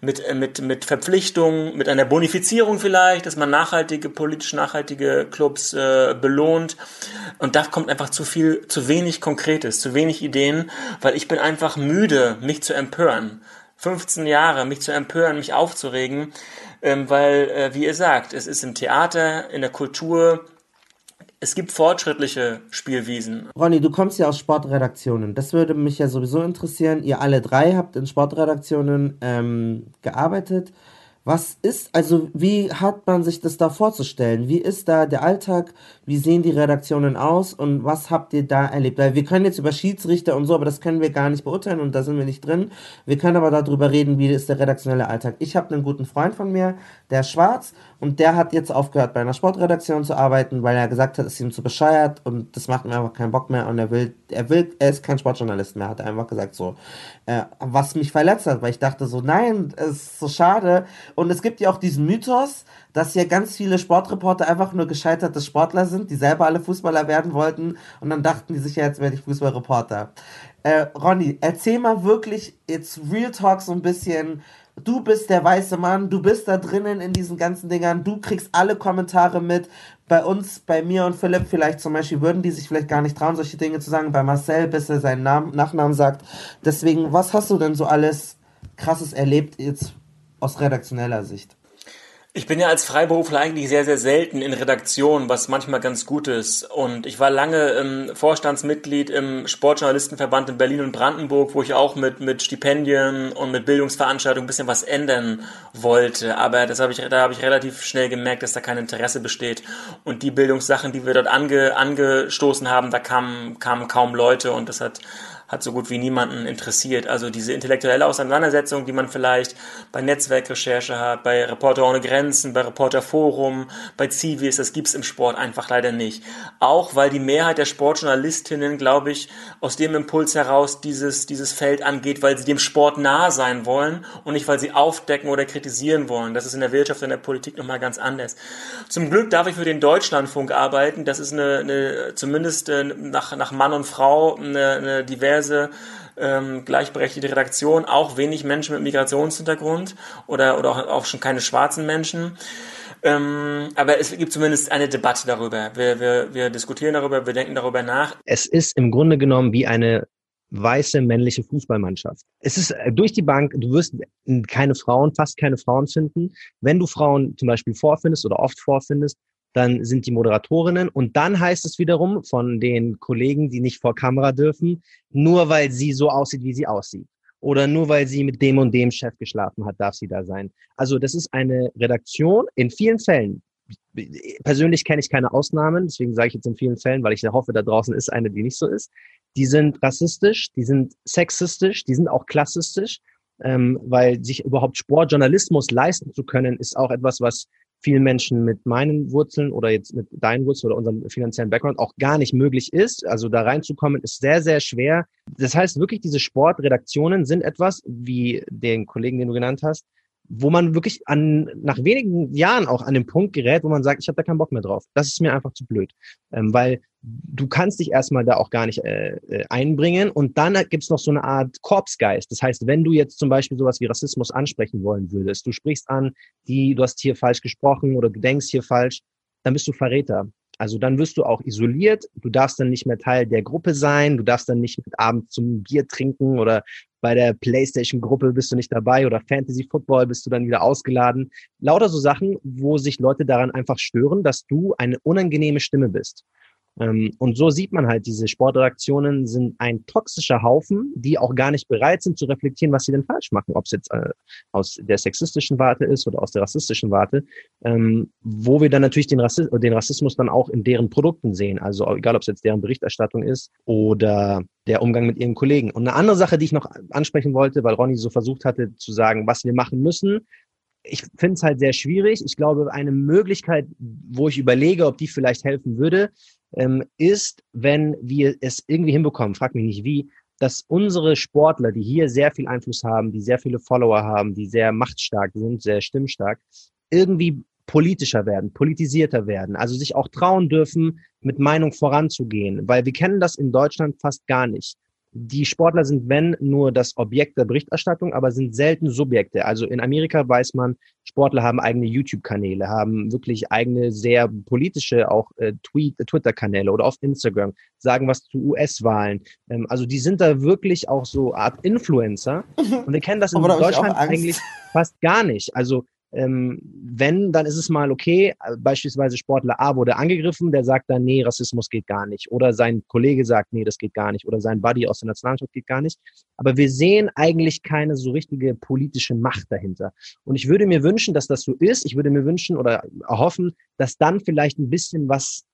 mit, äh, mit, mit Verpflichtungen, mit einer Bonifizierung vielleicht, dass man nachhaltige, politisch nachhaltige Clubs äh, belohnt. Und da kommt einfach zu viel, zu wenig Konkretes, zu wenig Ideen, weil ich bin einfach müde, mich zu empören. 15 Jahre, mich zu empören, mich aufzuregen, ähm, weil, äh, wie ihr sagt, es ist im Theater, in der Kultur, es gibt fortschrittliche Spielwiesen. Ronny, du kommst ja aus Sportredaktionen. Das würde mich ja sowieso interessieren. Ihr alle drei habt in Sportredaktionen ähm, gearbeitet. Was ist, also wie hat man sich das da vorzustellen? Wie ist da der Alltag? Wie sehen die Redaktionen aus? Und was habt ihr da erlebt? Weil wir können jetzt über Schiedsrichter und so, aber das können wir gar nicht beurteilen und da sind wir nicht drin. Wir können aber darüber reden, wie ist der redaktionelle Alltag. Ich habe einen guten Freund von mir, der ist schwarz und der hat jetzt aufgehört, bei einer Sportredaktion zu arbeiten, weil er gesagt hat, es ist ihm zu bescheuert und das macht mir einfach keinen Bock mehr und er will, er will, er ist kein Sportjournalist mehr, hat er einfach gesagt so. Äh, was mich verletzt hat, weil ich dachte so, nein, es ist so schade. Und es gibt ja auch diesen Mythos, dass hier ganz viele Sportreporter einfach nur gescheiterte Sportler sind, die selber alle Fußballer werden wollten und dann dachten die sich ja, jetzt werde ich Fußballreporter. Äh, Ronny, erzähl mal wirklich jetzt Real Talk so ein bisschen, du bist der weiße Mann, du bist da drinnen in diesen ganzen Dingern, du kriegst alle Kommentare mit. Bei uns, bei mir und Philipp vielleicht zum Beispiel, würden die sich vielleicht gar nicht trauen, solche Dinge zu sagen. Bei Marcel, bis er seinen Namen, Nachnamen sagt. Deswegen, was hast du denn so alles krasses erlebt jetzt aus redaktioneller Sicht? Ich bin ja als Freiberufler eigentlich sehr, sehr selten in Redaktion, was manchmal ganz gut ist. Und ich war lange ähm, Vorstandsmitglied im Sportjournalistenverband in Berlin und Brandenburg, wo ich auch mit, mit Stipendien und mit Bildungsveranstaltungen ein bisschen was ändern wollte. Aber das habe ich, da habe ich relativ schnell gemerkt, dass da kein Interesse besteht. Und die Bildungssachen, die wir dort ange, angestoßen haben, da kamen, kamen kaum Leute und das hat hat so gut wie niemanden interessiert. Also diese intellektuelle Auseinandersetzung, die man vielleicht bei Netzwerkrecherche hat, bei Reporter ohne Grenzen, bei Reporter Forum, bei Civis, das gibt's im Sport einfach leider nicht. Auch weil die Mehrheit der Sportjournalistinnen, glaube ich, aus dem Impuls heraus dieses, dieses Feld angeht, weil sie dem Sport nah sein wollen und nicht, weil sie aufdecken oder kritisieren wollen. Das ist in der Wirtschaft in der Politik nochmal ganz anders. Zum Glück darf ich für den Deutschlandfunk arbeiten. Das ist eine, eine zumindest äh, nach, nach Mann und Frau eine, eine diverse diverse ähm, gleichberechtigte Redaktion, auch wenig Menschen mit Migrationshintergrund oder, oder auch, auch schon keine schwarzen Menschen. Ähm, aber es gibt zumindest eine Debatte darüber. Wir, wir, wir diskutieren darüber, wir denken darüber nach. Es ist im Grunde genommen wie eine weiße männliche Fußballmannschaft. Es ist äh, durch die Bank, du wirst keine Frauen, fast keine Frauen finden. Wenn du Frauen zum Beispiel vorfindest oder oft vorfindest, dann sind die Moderatorinnen und dann heißt es wiederum von den Kollegen, die nicht vor Kamera dürfen, nur weil sie so aussieht, wie sie aussieht. Oder nur weil sie mit dem und dem Chef geschlafen hat, darf sie da sein. Also das ist eine Redaktion in vielen Fällen. Persönlich kenne ich keine Ausnahmen, deswegen sage ich jetzt in vielen Fällen, weil ich hoffe, da draußen ist eine, die nicht so ist. Die sind rassistisch, die sind sexistisch, die sind auch klassistisch, ähm, weil sich überhaupt Sportjournalismus leisten zu können, ist auch etwas, was vielen Menschen mit meinen Wurzeln oder jetzt mit deinen Wurzeln oder unserem finanziellen Background auch gar nicht möglich ist. Also da reinzukommen ist sehr, sehr schwer. Das heißt wirklich, diese Sportredaktionen sind etwas, wie den Kollegen, den du genannt hast, wo man wirklich an, nach wenigen Jahren auch an den Punkt gerät, wo man sagt, ich habe da keinen Bock mehr drauf. Das ist mir einfach zu blöd. Ähm, weil du kannst dich erstmal da auch gar nicht äh, äh einbringen und dann gibt's noch so eine Art Korpsgeist. Das heißt, wenn du jetzt zum Beispiel sowas wie Rassismus ansprechen wollen würdest, du sprichst an, die, du hast hier falsch gesprochen oder du denkst hier falsch, dann bist du Verräter. Also dann wirst du auch isoliert, du darfst dann nicht mehr Teil der Gruppe sein, du darfst dann nicht mit Abend zum Bier trinken oder bei der Playstation-Gruppe bist du nicht dabei oder Fantasy Football bist du dann wieder ausgeladen. Lauter so Sachen, wo sich Leute daran einfach stören, dass du eine unangenehme Stimme bist. Ähm, und so sieht man halt, diese Sportredaktionen sind ein toxischer Haufen, die auch gar nicht bereit sind zu reflektieren, was sie denn falsch machen, ob es jetzt äh, aus der sexistischen Warte ist oder aus der rassistischen Warte, ähm, wo wir dann natürlich den, Rassi den Rassismus dann auch in deren Produkten sehen. Also egal, ob es jetzt deren Berichterstattung ist oder der Umgang mit ihren Kollegen. Und eine andere Sache, die ich noch ansprechen wollte, weil Ronny so versucht hatte zu sagen, was wir machen müssen, ich finde es halt sehr schwierig. Ich glaube, eine Möglichkeit, wo ich überlege, ob die vielleicht helfen würde, ähm, ist, wenn wir es irgendwie hinbekommen, frag mich nicht wie, dass unsere Sportler, die hier sehr viel Einfluss haben, die sehr viele Follower haben, die sehr machtstark sind, sehr stimmstark, irgendwie politischer werden, politisierter werden, also sich auch trauen dürfen, mit Meinung voranzugehen, weil wir kennen das in Deutschland fast gar nicht die Sportler sind, wenn, nur das Objekt der Berichterstattung, aber sind selten Subjekte. Also in Amerika weiß man, Sportler haben eigene YouTube-Kanäle, haben wirklich eigene sehr politische auch äh, Twitter-Kanäle oder auf Instagram, sagen was zu US-Wahlen. Ähm, also die sind da wirklich auch so Art Influencer. *laughs* Und wir kennen das in Deutschland eigentlich fast gar nicht. Also ähm, wenn, dann ist es mal okay. Beispielsweise Sportler A wurde angegriffen, der sagt dann, nee, Rassismus geht gar nicht. Oder sein Kollege sagt, nee, das geht gar nicht. Oder sein Buddy aus der Nationalmannschaft geht gar nicht. Aber wir sehen eigentlich keine so richtige politische Macht dahinter. Und ich würde mir wünschen, dass das so ist. Ich würde mir wünschen oder erhoffen, dass dann vielleicht ein bisschen was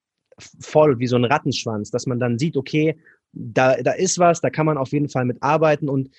voll wie so ein Rattenschwanz, dass man dann sieht, okay, da, da ist was, da kann man auf jeden Fall mit arbeiten und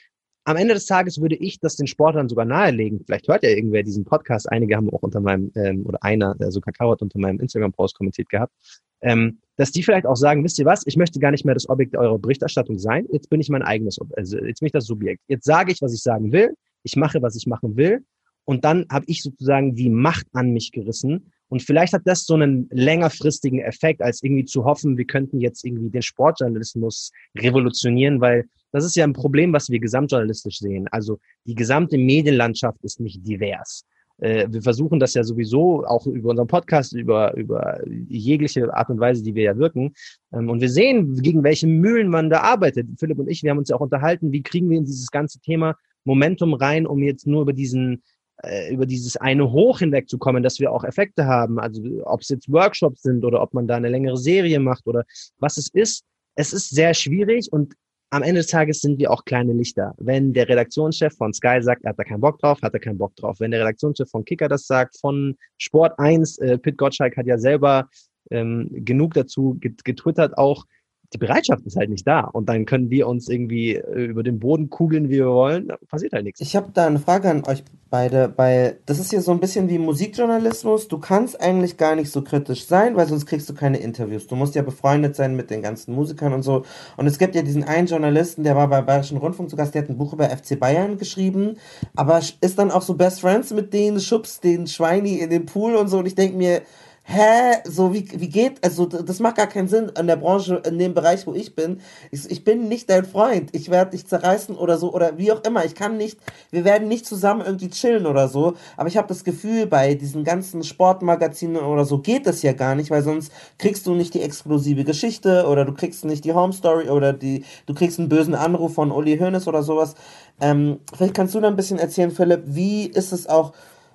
am Ende des Tages würde ich das den Sportlern sogar nahelegen. Vielleicht hört ja irgendwer diesen Podcast. Einige haben auch unter meinem, ähm, oder einer, also Kakao hat unter meinem Instagram-Post kommentiert gehabt, ähm, dass die vielleicht auch sagen, wisst ihr was, ich möchte gar nicht mehr das Objekt eurer Berichterstattung sein. Jetzt bin ich mein eigenes, also jetzt bin ich das Subjekt. Jetzt sage ich, was ich sagen will. Ich mache, was ich machen will. Und dann habe ich sozusagen die Macht an mich gerissen. Und vielleicht hat das so einen längerfristigen Effekt, als irgendwie zu hoffen, wir könnten jetzt irgendwie den Sportjournalismus revolutionieren, weil das ist ja ein Problem, was wir gesamtjournalistisch sehen. Also die gesamte Medienlandschaft ist nicht divers. Äh, wir versuchen das ja sowieso auch über unseren Podcast, über, über jegliche Art und Weise, die wir ja wirken. Ähm, und wir sehen, gegen welche Mühlen man da arbeitet. Philipp und ich, wir haben uns ja auch unterhalten, wie kriegen wir in dieses ganze Thema Momentum rein, um jetzt nur über diesen äh, über dieses eine Hoch hinwegzukommen, dass wir auch Effekte haben. Also ob es jetzt Workshops sind oder ob man da eine längere Serie macht oder was es ist. Es ist sehr schwierig und am Ende des Tages sind wir auch kleine Lichter. Wenn der Redaktionschef von Sky sagt, er hat da keinen Bock drauf, hat er keinen Bock drauf. Wenn der Redaktionschef von Kicker das sagt, von Sport 1, äh, Pit Gottschalk hat ja selber ähm, genug dazu getwittert auch, die Bereitschaft ist halt nicht da. Und dann können wir uns irgendwie äh, über den Boden kugeln, wie wir wollen. Da passiert halt nichts. Ich habe da eine Frage an euch beide, weil das ist hier so ein bisschen wie Musikjournalismus. Du kannst eigentlich gar nicht so kritisch sein, weil sonst kriegst du keine Interviews. Du musst ja befreundet sein mit den ganzen Musikern und so. Und es gibt ja diesen einen Journalisten, der war beim Bayerischen Rundfunk zu Gast, der hat ein Buch über FC Bayern geschrieben, aber ist dann auch so Best Friends mit denen, schubst den Schweini in den Pool und so. Und ich denke mir, hä, so wie, wie geht, also das macht gar keinen Sinn an der Branche, in dem Bereich, wo ich bin. Ich, ich bin nicht dein Freund, ich werde dich zerreißen oder so oder wie auch immer. Ich kann nicht, wir werden nicht zusammen irgendwie chillen oder so, aber ich habe das Gefühl, bei diesen ganzen Sportmagazinen oder so geht das ja gar nicht, weil sonst kriegst du nicht die exklusive Geschichte oder du kriegst nicht die Home Story oder die, du kriegst einen bösen Anruf von Uli Hoeneß oder sowas. Ähm, vielleicht kannst du da ein bisschen erzählen, Philipp, wie ist es auch,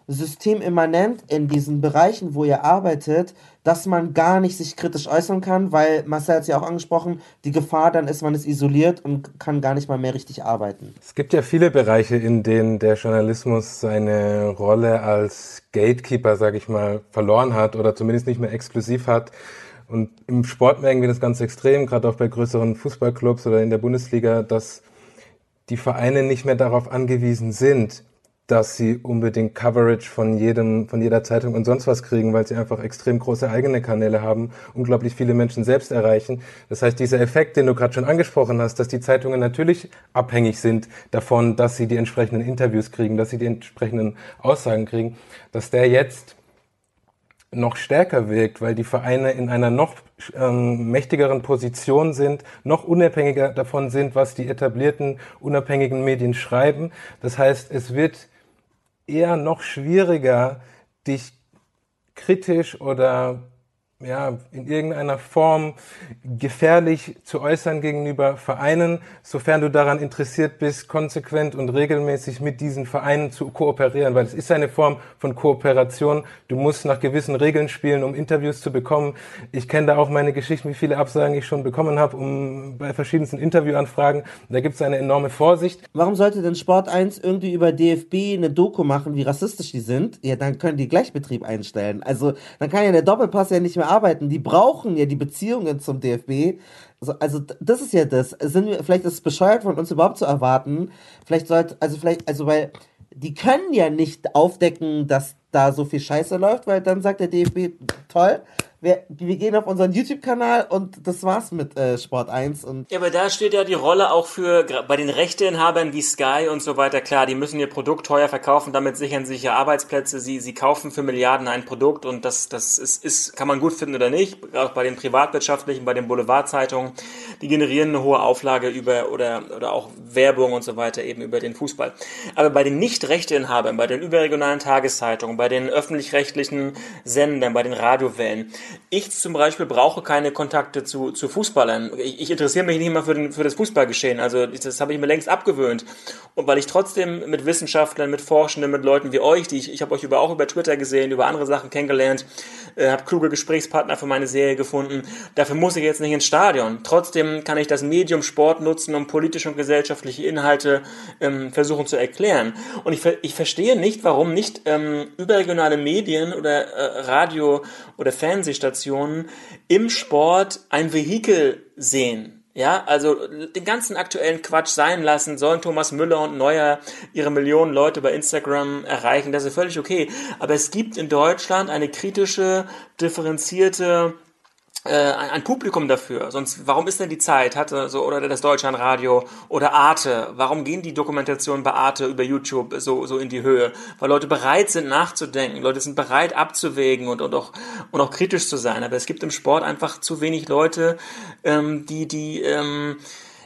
systemimmanent in diesen Bereichen, wo ihr arbeitet, dass man gar nicht sich kritisch äußern kann, weil Marcel hat es ja auch angesprochen, die Gefahr dann ist, man ist isoliert und kann gar nicht mal mehr richtig arbeiten. Es gibt ja viele Bereiche, in denen der Journalismus seine Rolle als Gatekeeper, sage ich mal, verloren hat oder zumindest nicht mehr exklusiv hat. Und im Sport merken wir das ganz extrem, gerade auch bei größeren Fußballclubs oder in der Bundesliga, dass die Vereine nicht mehr darauf angewiesen sind, dass sie unbedingt Coverage von jedem, von jeder Zeitung und sonst was kriegen, weil sie einfach extrem große eigene Kanäle haben, unglaublich viele Menschen selbst erreichen. Das heißt, dieser Effekt, den du gerade schon angesprochen hast, dass die Zeitungen natürlich abhängig sind davon, dass sie die entsprechenden Interviews kriegen, dass sie die entsprechenden Aussagen kriegen, dass der jetzt noch stärker wirkt, weil die Vereine in einer noch ähm, mächtigeren Position sind, noch unabhängiger davon sind, was die etablierten unabhängigen Medien schreiben. Das heißt, es wird eher noch schwieriger, dich kritisch oder ja, in irgendeiner Form gefährlich zu äußern gegenüber Vereinen, sofern du daran interessiert bist, konsequent und regelmäßig mit diesen Vereinen zu kooperieren, weil es ist eine Form von Kooperation. Du musst nach gewissen Regeln spielen, um Interviews zu bekommen. Ich kenne da auch meine Geschichten, wie viele Absagen ich schon bekommen habe, um bei verschiedensten Interviewanfragen. Da gibt es eine enorme Vorsicht. Warum sollte denn Sport 1 irgendwie über DFB eine Doku machen, wie rassistisch die sind? Ja, dann können die Gleichbetrieb einstellen. Also dann kann ja der Doppelpass ja nicht mehr arbeiten. Die brauchen ja die Beziehungen zum DFB. Also, also das ist ja das. Sind wir, vielleicht ist es bescheuert von uns überhaupt zu erwarten. Vielleicht sollte, also vielleicht, also weil die können ja nicht aufdecken, dass da so viel Scheiße läuft, weil dann sagt der DFB, toll, wir, wir gehen auf unseren YouTube-Kanal und das war's mit äh, Sport 1. Und ja, aber da steht ja die Rolle auch für, bei den Rechteinhabern wie Sky und so weiter, klar, die müssen ihr Produkt teuer verkaufen, damit sichern sich ja Arbeitsplätze, sie, sie kaufen für Milliarden ein Produkt und das, das ist, ist, kann man gut finden oder nicht, auch bei den privatwirtschaftlichen, bei den Boulevardzeitungen, die generieren eine hohe Auflage über, oder, oder auch Werbung und so weiter eben über den Fußball. Aber bei den Nicht-Rechteinhabern, bei den überregionalen Tageszeitungen, bei den öffentlich-rechtlichen Sendern, bei den Radiowellen, ich zum Beispiel brauche keine Kontakte zu, zu Fußballern. Ich, ich interessiere mich nicht immer für, den, für das Fußballgeschehen. Also das habe ich mir längst abgewöhnt. Und weil ich trotzdem mit Wissenschaftlern, mit Forschenden, mit Leuten wie euch, die ich, ich habe euch über, auch über Twitter gesehen, über andere Sachen kennengelernt, äh, habe kluge Gesprächspartner für meine Serie gefunden. Dafür muss ich jetzt nicht ins Stadion. Trotzdem kann ich das Medium Sport nutzen, um politische und gesellschaftliche Inhalte ähm, versuchen zu erklären. Und ich, ich verstehe nicht, warum nicht ähm, überregionale Medien oder äh, Radio- oder Fernsehstationen im Sport ein Vehikel sehen ja, also den ganzen aktuellen Quatsch sein lassen, sollen Thomas Müller und Neuer ihre Millionen Leute bei Instagram erreichen, das ist völlig okay. Aber es gibt in Deutschland eine kritische, differenzierte ein Publikum dafür. Sonst, warum ist denn die Zeit, hatte so oder das Deutschlandradio oder Arte? Warum gehen die Dokumentationen bei Arte über YouTube so so in die Höhe? Weil Leute bereit sind nachzudenken, Leute sind bereit abzuwägen und und auch und auch kritisch zu sein. Aber es gibt im Sport einfach zu wenig Leute, ähm, die die ähm,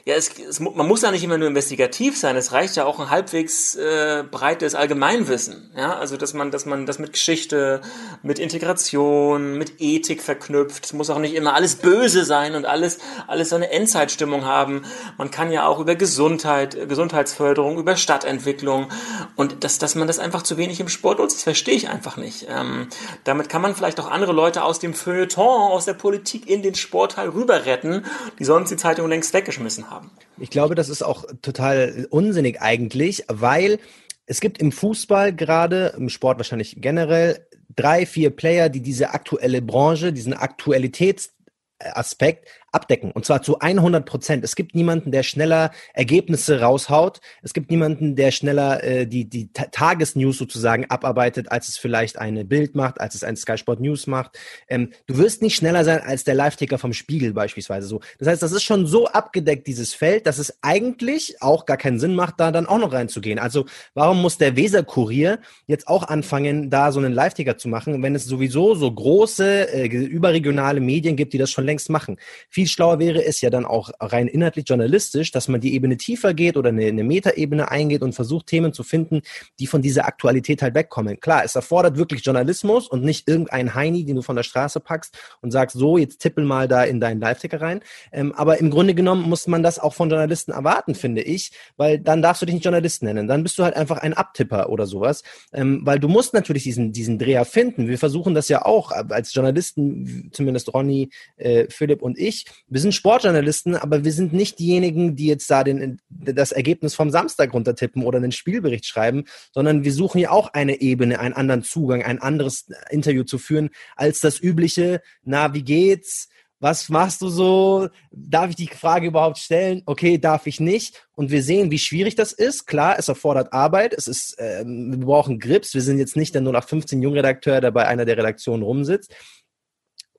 ja, es, es, man muss ja nicht immer nur investigativ sein. Es reicht ja auch ein halbwegs äh, breites Allgemeinwissen. Ja, also dass man, dass man das mit Geschichte, mit Integration, mit Ethik verknüpft. Es muss auch nicht immer alles böse sein und alles, alles so eine Endzeitstimmung haben. Man kann ja auch über Gesundheit, Gesundheitsförderung, über Stadtentwicklung und dass, dass man das einfach zu wenig im Sport nutzt, das verstehe ich einfach nicht. Ähm, damit kann man vielleicht auch andere Leute aus dem Feuilleton, aus der Politik in den Sportteil rüber retten, die sonst die Zeitung längst weggeschmissen haben haben. Ich glaube, das ist auch total unsinnig eigentlich, weil es gibt im Fußball gerade, im Sport wahrscheinlich generell, drei, vier Player, die diese aktuelle Branche, diesen Aktualitätsaspekt abdecken. Und zwar zu 100 Prozent. Es gibt niemanden, der schneller Ergebnisse raushaut. Es gibt niemanden, der schneller äh, die, die Tagesnews sozusagen abarbeitet, als es vielleicht eine Bild macht, als es ein Sky Sport News macht. Ähm, du wirst nicht schneller sein als der Live-Ticker vom Spiegel beispielsweise so. Das heißt, das ist schon so abgedeckt, dieses Feld, dass es eigentlich auch gar keinen Sinn macht, da dann auch noch reinzugehen. Also warum muss der Weser-Kurier jetzt auch anfangen, da so einen Live-Ticker zu machen, wenn es sowieso so große äh, überregionale Medien gibt, die das schon längst machen? Viel viel schlauer wäre es ja dann auch rein inhaltlich journalistisch, dass man die Ebene tiefer geht oder eine, eine Metaebene eingeht und versucht, Themen zu finden, die von dieser Aktualität halt wegkommen. Klar, es erfordert wirklich Journalismus und nicht irgendein Heini, den du von der Straße packst und sagst, so, jetzt tippel mal da in deinen Live-Ticker rein. Ähm, aber im Grunde genommen muss man das auch von Journalisten erwarten, finde ich, weil dann darfst du dich nicht Journalist nennen. Dann bist du halt einfach ein Abtipper oder sowas, ähm, weil du musst natürlich diesen, diesen Dreher finden. Wir versuchen das ja auch als Journalisten, zumindest Ronny, äh, Philipp und ich, wir sind Sportjournalisten, aber wir sind nicht diejenigen, die jetzt da den, das Ergebnis vom Samstag runtertippen oder einen Spielbericht schreiben, sondern wir suchen ja auch eine Ebene, einen anderen Zugang, ein anderes Interview zu führen, als das übliche, na, wie geht's? Was machst du so? Darf ich die Frage überhaupt stellen? Okay, darf ich nicht. Und wir sehen, wie schwierig das ist. Klar, es erfordert Arbeit. Es ist, äh, wir brauchen Grips. Wir sind jetzt nicht der 0815 Jungredakteur, der bei einer der Redaktionen rumsitzt.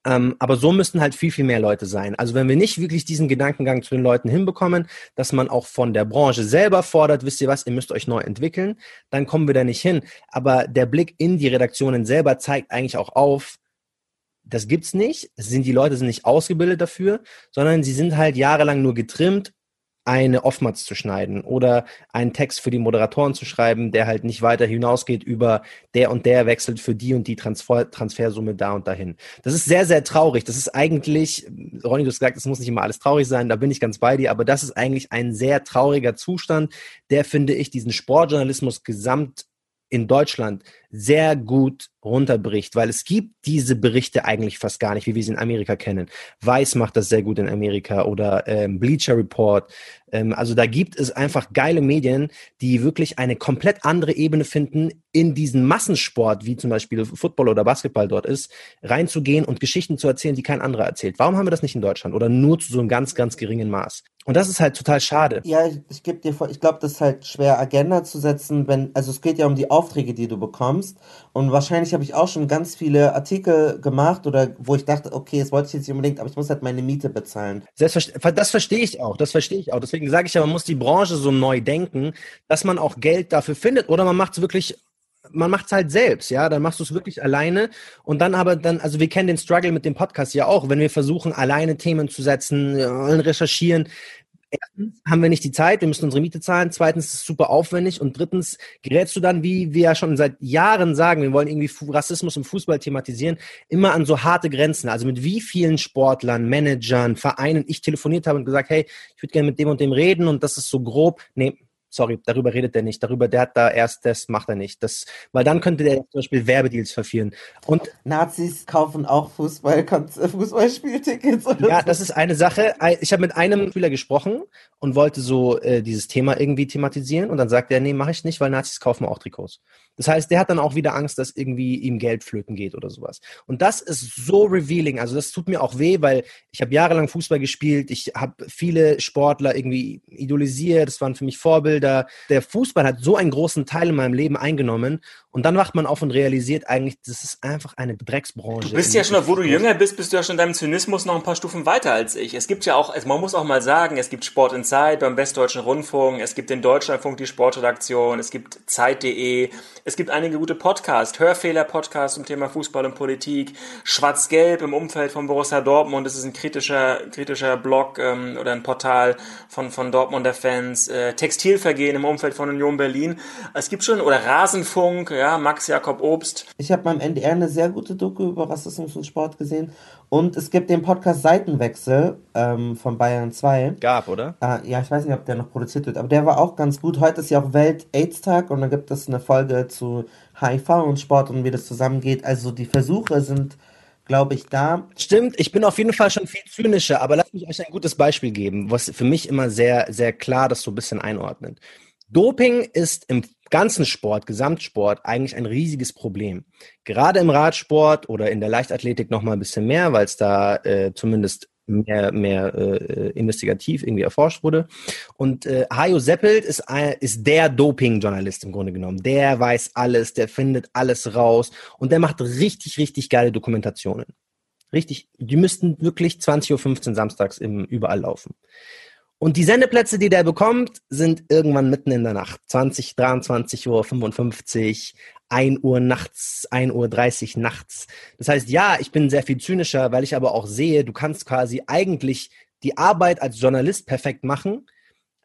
Ähm, aber so müssten halt viel, viel mehr Leute sein. Also wenn wir nicht wirklich diesen Gedankengang zu den Leuten hinbekommen, dass man auch von der Branche selber fordert, wisst ihr was, ihr müsst euch neu entwickeln, dann kommen wir da nicht hin. Aber der Blick in die Redaktionen selber zeigt eigentlich auch auf, das gibt's nicht. Sind die Leute sind nicht ausgebildet dafür, sondern sie sind halt jahrelang nur getrimmt eine Oftmals zu schneiden oder einen Text für die Moderatoren zu schreiben, der halt nicht weiter hinausgeht über der und der wechselt für die und die Transfer Transfersumme da und dahin. Das ist sehr, sehr traurig. Das ist eigentlich, Ronny, du hast gesagt, es muss nicht immer alles traurig sein, da bin ich ganz bei dir, aber das ist eigentlich ein sehr trauriger Zustand, der, finde ich, diesen Sportjournalismus gesamt in Deutschland sehr gut runterbricht, weil es gibt diese Berichte eigentlich fast gar nicht, wie wir sie in Amerika kennen. Weiß macht das sehr gut in Amerika oder ähm, Bleacher Report. Ähm, also da gibt es einfach geile Medien, die wirklich eine komplett andere Ebene finden, in diesen Massensport, wie zum Beispiel Football oder Basketball dort ist, reinzugehen und Geschichten zu erzählen, die kein anderer erzählt. Warum haben wir das nicht in Deutschland oder nur zu so einem ganz, ganz geringen Maß? Und das ist halt total schade. Ja, ich, ich gebe dir vor, ich glaube, das ist halt schwer, Agenda zu setzen, wenn, also es geht ja um die Aufträge, die du bekommst. Und wahrscheinlich habe ich auch schon ganz viele Artikel gemacht oder wo ich dachte, okay, das wollte ich jetzt nicht unbedingt, aber ich muss halt meine Miete bezahlen. Das verstehe ich auch, das verstehe ich auch. Deswegen sage ich ja, man muss die Branche so neu denken, dass man auch Geld dafür findet oder man macht es wirklich man macht es halt selbst, ja, dann machst du es wirklich alleine und dann aber dann, also wir kennen den Struggle mit dem Podcast ja auch, wenn wir versuchen, alleine Themen zu setzen, recherchieren, erstens haben wir nicht die Zeit, wir müssen unsere Miete zahlen. Zweitens ist es super aufwendig. Und drittens gerätst du dann, wie wir ja schon seit Jahren sagen, wir wollen irgendwie Rassismus im Fußball thematisieren, immer an so harte Grenzen. Also mit wie vielen Sportlern, Managern, Vereinen ich telefoniert habe und gesagt, hey, ich würde gerne mit dem und dem reden und das ist so grob. Nee, sorry, darüber redet er nicht. Darüber, der hat da erst, das macht er nicht. Das, weil dann könnte der zum Beispiel Werbedeals verführen. Und Nazis kaufen auch Fußball, Fußballspieltickets. ja, das ist eine Sache. Ich habe mit einem Spieler gesprochen und wollte so äh, dieses Thema irgendwie thematisieren und dann sagt er, nee, mache ich nicht, weil Nazis kaufen auch Trikots. Das heißt, der hat dann auch wieder Angst, dass irgendwie ihm Geld flöten geht oder sowas. Und das ist so revealing. Also das tut mir auch weh, weil ich habe jahrelang Fußball gespielt. Ich habe viele Sportler irgendwie idolisiert. Das waren für mich Vorbilder. Der Fußball hat so einen großen Teil in meinem Leben eingenommen. Und dann wacht man auf und realisiert eigentlich, das ist einfach eine Drecksbranche. Du bist ja schon, wo du jünger bist, bist du ja schon in deinem Zynismus noch ein paar Stufen weiter als ich. Es gibt ja auch, man muss auch mal sagen, es gibt Sport in Zeit beim Westdeutschen Rundfunk, es gibt den Deutschlandfunk die Sportredaktion, es gibt Zeit.de, es gibt einige gute Podcasts, Hörfehler-Podcast zum Thema Fußball und Politik, Schwarz-Gelb im Umfeld von Borussia Dortmund, das ist ein kritischer, kritischer Blog ähm, oder ein Portal von, von Dortmunder Fans, äh, Textilvergehen im Umfeld von Union Berlin. Es gibt schon, oder Rasenfunk, ja, Max Jakob Obst. Ich habe beim NDR eine sehr gute Doku über Rassismus und Sport gesehen und es gibt den Podcast Seitenwechsel ähm, von Bayern 2. Gab, oder? Äh, ja, ich weiß nicht, ob der noch produziert wird, aber der war auch ganz gut. Heute ist ja auch Welt-AIDS-Tag und dann gibt es eine Folge zu HIV und Sport und wie das zusammengeht. Also die Versuche sind, glaube ich, da. Stimmt, ich bin auf jeden Fall schon viel zynischer, aber lasst mich euch ein gutes Beispiel geben, was für mich immer sehr, sehr klar das so ein bisschen einordnet. Doping ist im ganzen Sport, Gesamtsport eigentlich ein riesiges Problem. Gerade im Radsport oder in der Leichtathletik noch mal ein bisschen mehr, weil es da äh, zumindest mehr, mehr äh, investigativ irgendwie erforscht wurde. Und äh, Hajo Seppelt ist, ist der Doping-Journalist im Grunde genommen. Der weiß alles, der findet alles raus und der macht richtig, richtig geile Dokumentationen. Richtig, die müssten wirklich 20.15 Uhr samstags im, überall laufen. Und die Sendeplätze, die der bekommt, sind irgendwann mitten in der Nacht. 20, 23 Uhr, 55, 1 Uhr nachts, 1 Uhr 30 nachts. Das heißt, ja, ich bin sehr viel zynischer, weil ich aber auch sehe, du kannst quasi eigentlich die Arbeit als Journalist perfekt machen,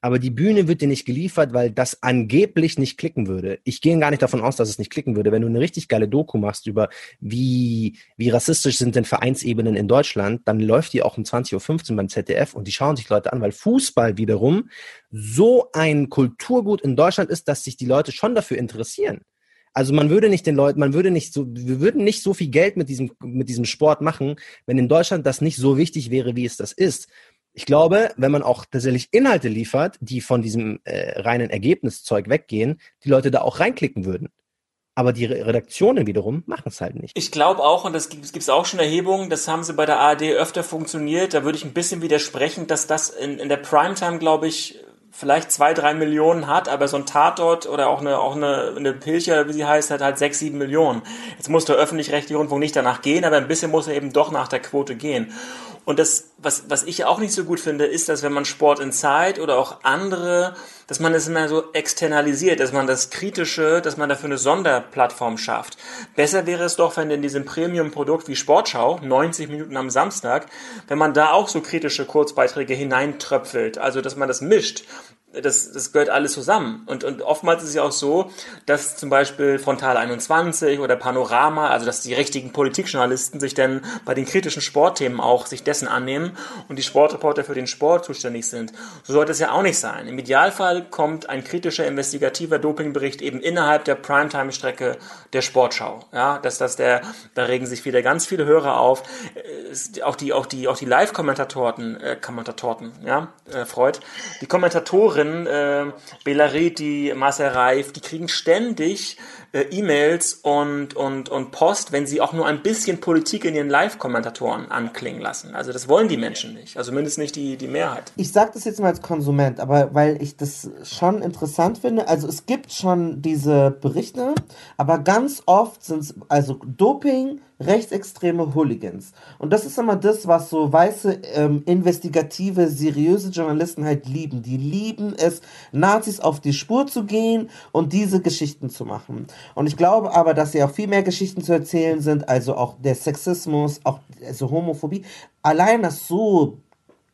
aber die Bühne wird dir nicht geliefert, weil das angeblich nicht klicken würde. Ich gehe gar nicht davon aus, dass es nicht klicken würde. Wenn du eine richtig geile Doku machst über wie, wie rassistisch sind denn Vereinsebenen in Deutschland, dann läuft die auch um 20.15 Uhr beim ZDF und die schauen sich Leute an, weil Fußball wiederum so ein Kulturgut in Deutschland ist, dass sich die Leute schon dafür interessieren. Also man würde nicht den Leuten, man würde nicht so, wir würden nicht so viel Geld mit diesem, mit diesem Sport machen, wenn in Deutschland das nicht so wichtig wäre, wie es das ist ich glaube, wenn man auch tatsächlich Inhalte liefert, die von diesem äh, reinen Ergebniszeug weggehen, die Leute da auch reinklicken würden. Aber die Redaktionen wiederum machen es halt nicht. Ich glaube auch, und das gibt es auch schon Erhebungen, das haben sie bei der ARD öfter funktioniert. Da würde ich ein bisschen widersprechen, dass das in, in der Primetime, glaube ich, vielleicht zwei, drei Millionen hat, aber so ein Tatort oder auch eine, auch eine, eine Pilcher, wie sie heißt, hat halt sechs, sieben Millionen. Jetzt muss der öffentlich-rechtliche Rundfunk nicht danach gehen, aber ein bisschen muss er eben doch nach der Quote gehen. Und das, was, was ich auch nicht so gut finde, ist, dass wenn man Sport Inside oder auch andere, dass man es immer so externalisiert, dass man das Kritische, dass man dafür eine Sonderplattform schafft. Besser wäre es doch, wenn in diesem Premium-Produkt wie Sportschau, 90 Minuten am Samstag, wenn man da auch so kritische Kurzbeiträge hineintröpfelt. Also, dass man das mischt das, das gehört alles zusammen. Und, und oftmals ist es ja auch so, dass zum Beispiel Frontal 21 oder Panorama, also dass die richtigen Politikjournalisten sich dann bei den kritischen Sportthemen auch sich dessen annehmen und die Sportreporter für den Sport zuständig sind. So sollte es ja auch nicht sein. Im Idealfall kommt ein kritischer, investigativer Dopingbericht eben innerhalb der Primetime-Strecke der Sportschau. Ja, dass das der, da regen sich wieder ganz viele Hörer auf. Auch die, auch die, auch die Live-Kommentatoren, äh, Kommentatoren, ja, äh, Freud, die Kommentatoren drin, äh, Belariti, Marcel Reif, die kriegen ständig äh, E-Mails und, und, und Post, wenn sie auch nur ein bisschen Politik in ihren Live-Kommentatoren anklingen lassen. Also das wollen die Menschen nicht, also mindestens nicht die, die Mehrheit. Ich sage das jetzt mal als Konsument, aber weil ich das schon interessant finde, also es gibt schon diese Berichte, aber ganz oft sind es also Doping, rechtsextreme Hooligans. Und das ist immer das, was so weiße, ähm, investigative, seriöse Journalisten halt lieben. Die lieben es, Nazis auf die Spur zu gehen und diese Geschichten zu machen. Und ich glaube aber, dass sie auch viel mehr Geschichten zu erzählen sind, also auch der Sexismus, auch also Homophobie. Allein das so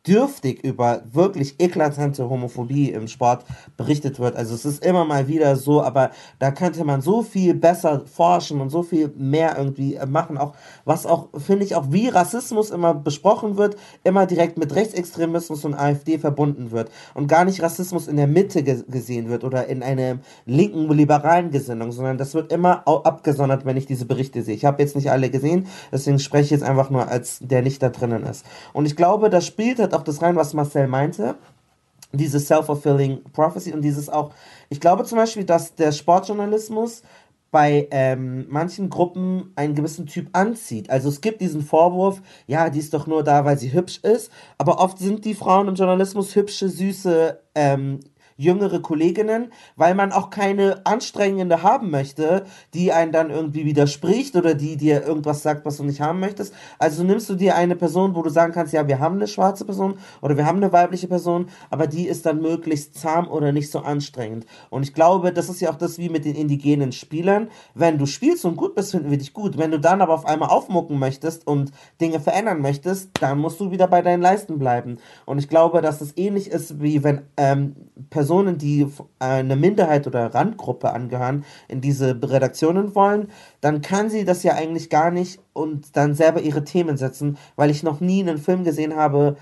dürftig über wirklich eklatante Homophobie im Sport berichtet wird. Also es ist immer mal wieder so, aber da könnte man so viel besser forschen und so viel mehr irgendwie machen. Auch was auch, finde ich, auch wie Rassismus immer besprochen wird, immer direkt mit Rechtsextremismus und AfD verbunden wird und gar nicht Rassismus in der Mitte ge gesehen wird oder in einer linken liberalen Gesinnung, sondern das wird immer abgesondert, wenn ich diese Berichte sehe. Ich habe jetzt nicht alle gesehen, deswegen spreche ich jetzt einfach nur als der nicht da drinnen ist. Und ich glaube, das spielt halt auch das rein, was Marcel meinte. Diese self-fulfilling prophecy und dieses auch, ich glaube zum Beispiel, dass der Sportjournalismus bei ähm, manchen Gruppen einen gewissen Typ anzieht. Also es gibt diesen Vorwurf, ja, die ist doch nur da, weil sie hübsch ist, aber oft sind die Frauen im Journalismus hübsche, süße, ähm, jüngere Kolleginnen, weil man auch keine anstrengende haben möchte, die einen dann irgendwie widerspricht oder die dir irgendwas sagt, was du nicht haben möchtest. Also nimmst du dir eine Person, wo du sagen kannst, ja, wir haben eine schwarze Person oder wir haben eine weibliche Person, aber die ist dann möglichst zahm oder nicht so anstrengend. Und ich glaube, das ist ja auch das wie mit den indigenen Spielern. Wenn du spielst und gut bist, finden wir dich gut. Wenn du dann aber auf einmal aufmucken möchtest und Dinge verändern möchtest, dann musst du wieder bei deinen Leisten bleiben. Und ich glaube, dass es ähnlich ist, wie wenn ähm, Personen Personen, die einer Minderheit oder Randgruppe angehören, in diese Redaktionen wollen, dann kann sie das ja eigentlich gar nicht und dann selber ihre Themen setzen, weil ich noch nie einen Film gesehen habe,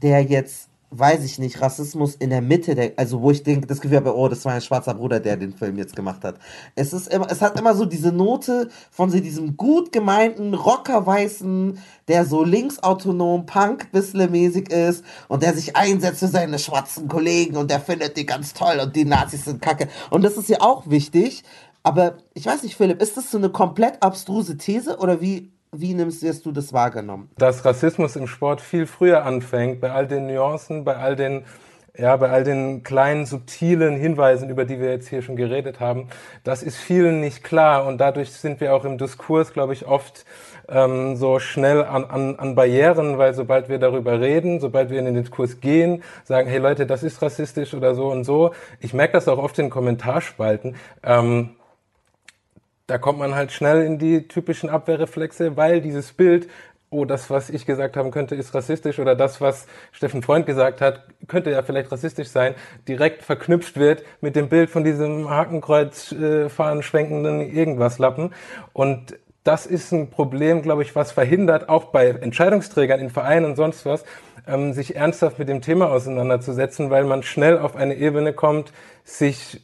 der jetzt weiß ich nicht, Rassismus in der Mitte der, also wo ich denke, das Gefühl habe, oh, das war ein schwarzer Bruder, der den Film jetzt gemacht hat. Es ist immer, es hat immer so diese Note von so diesem gut gemeinten Rockerweißen, der so linksautonom Punk mäßig ist und der sich einsetzt für seine schwarzen Kollegen und der findet die ganz toll und die Nazis sind kacke. Und das ist ja auch wichtig. Aber ich weiß nicht, Philipp, ist das so eine komplett abstruse These oder wie wie nimmst du das wahrgenommen? Dass Rassismus im Sport viel früher anfängt, bei all den Nuancen, bei all den ja, bei all den kleinen, subtilen Hinweisen, über die wir jetzt hier schon geredet haben, das ist vielen nicht klar und dadurch sind wir auch im Diskurs, glaube ich, oft ähm, so schnell an, an, an Barrieren, weil sobald wir darüber reden, sobald wir in den Diskurs gehen, sagen, hey Leute, das ist rassistisch oder so und so. Ich merke das auch oft in Kommentarspalten. Ähm, da kommt man halt schnell in die typischen Abwehrreflexe, weil dieses Bild, oh, das, was ich gesagt haben könnte, ist rassistisch oder das, was Steffen Freund gesagt hat, könnte ja vielleicht rassistisch sein, direkt verknüpft wird mit dem Bild von diesem Hakenkreuz äh, schwenkenden Irgendwas-Lappen. Und das ist ein Problem, glaube ich, was verhindert, auch bei Entscheidungsträgern in Vereinen und sonst was, ähm, sich ernsthaft mit dem Thema auseinanderzusetzen, weil man schnell auf eine Ebene kommt, sich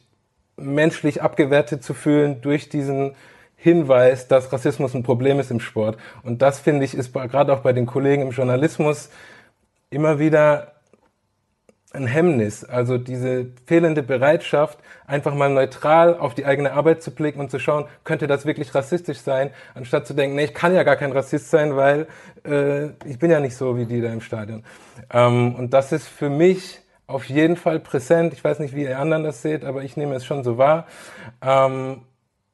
menschlich abgewertet zu fühlen durch diesen Hinweis, dass Rassismus ein Problem ist im Sport. Und das finde ich ist gerade auch bei den Kollegen im Journalismus immer wieder ein Hemmnis, also diese fehlende Bereitschaft, einfach mal neutral auf die eigene Arbeit zu blicken und zu schauen, könnte das wirklich rassistisch sein, anstatt zu denken, nee, ich kann ja gar kein Rassist sein, weil äh, ich bin ja nicht so wie die da im Stadion. Ähm, und das ist für mich auf jeden Fall präsent. Ich weiß nicht, wie ihr anderen das seht, aber ich nehme es schon so wahr. Ähm,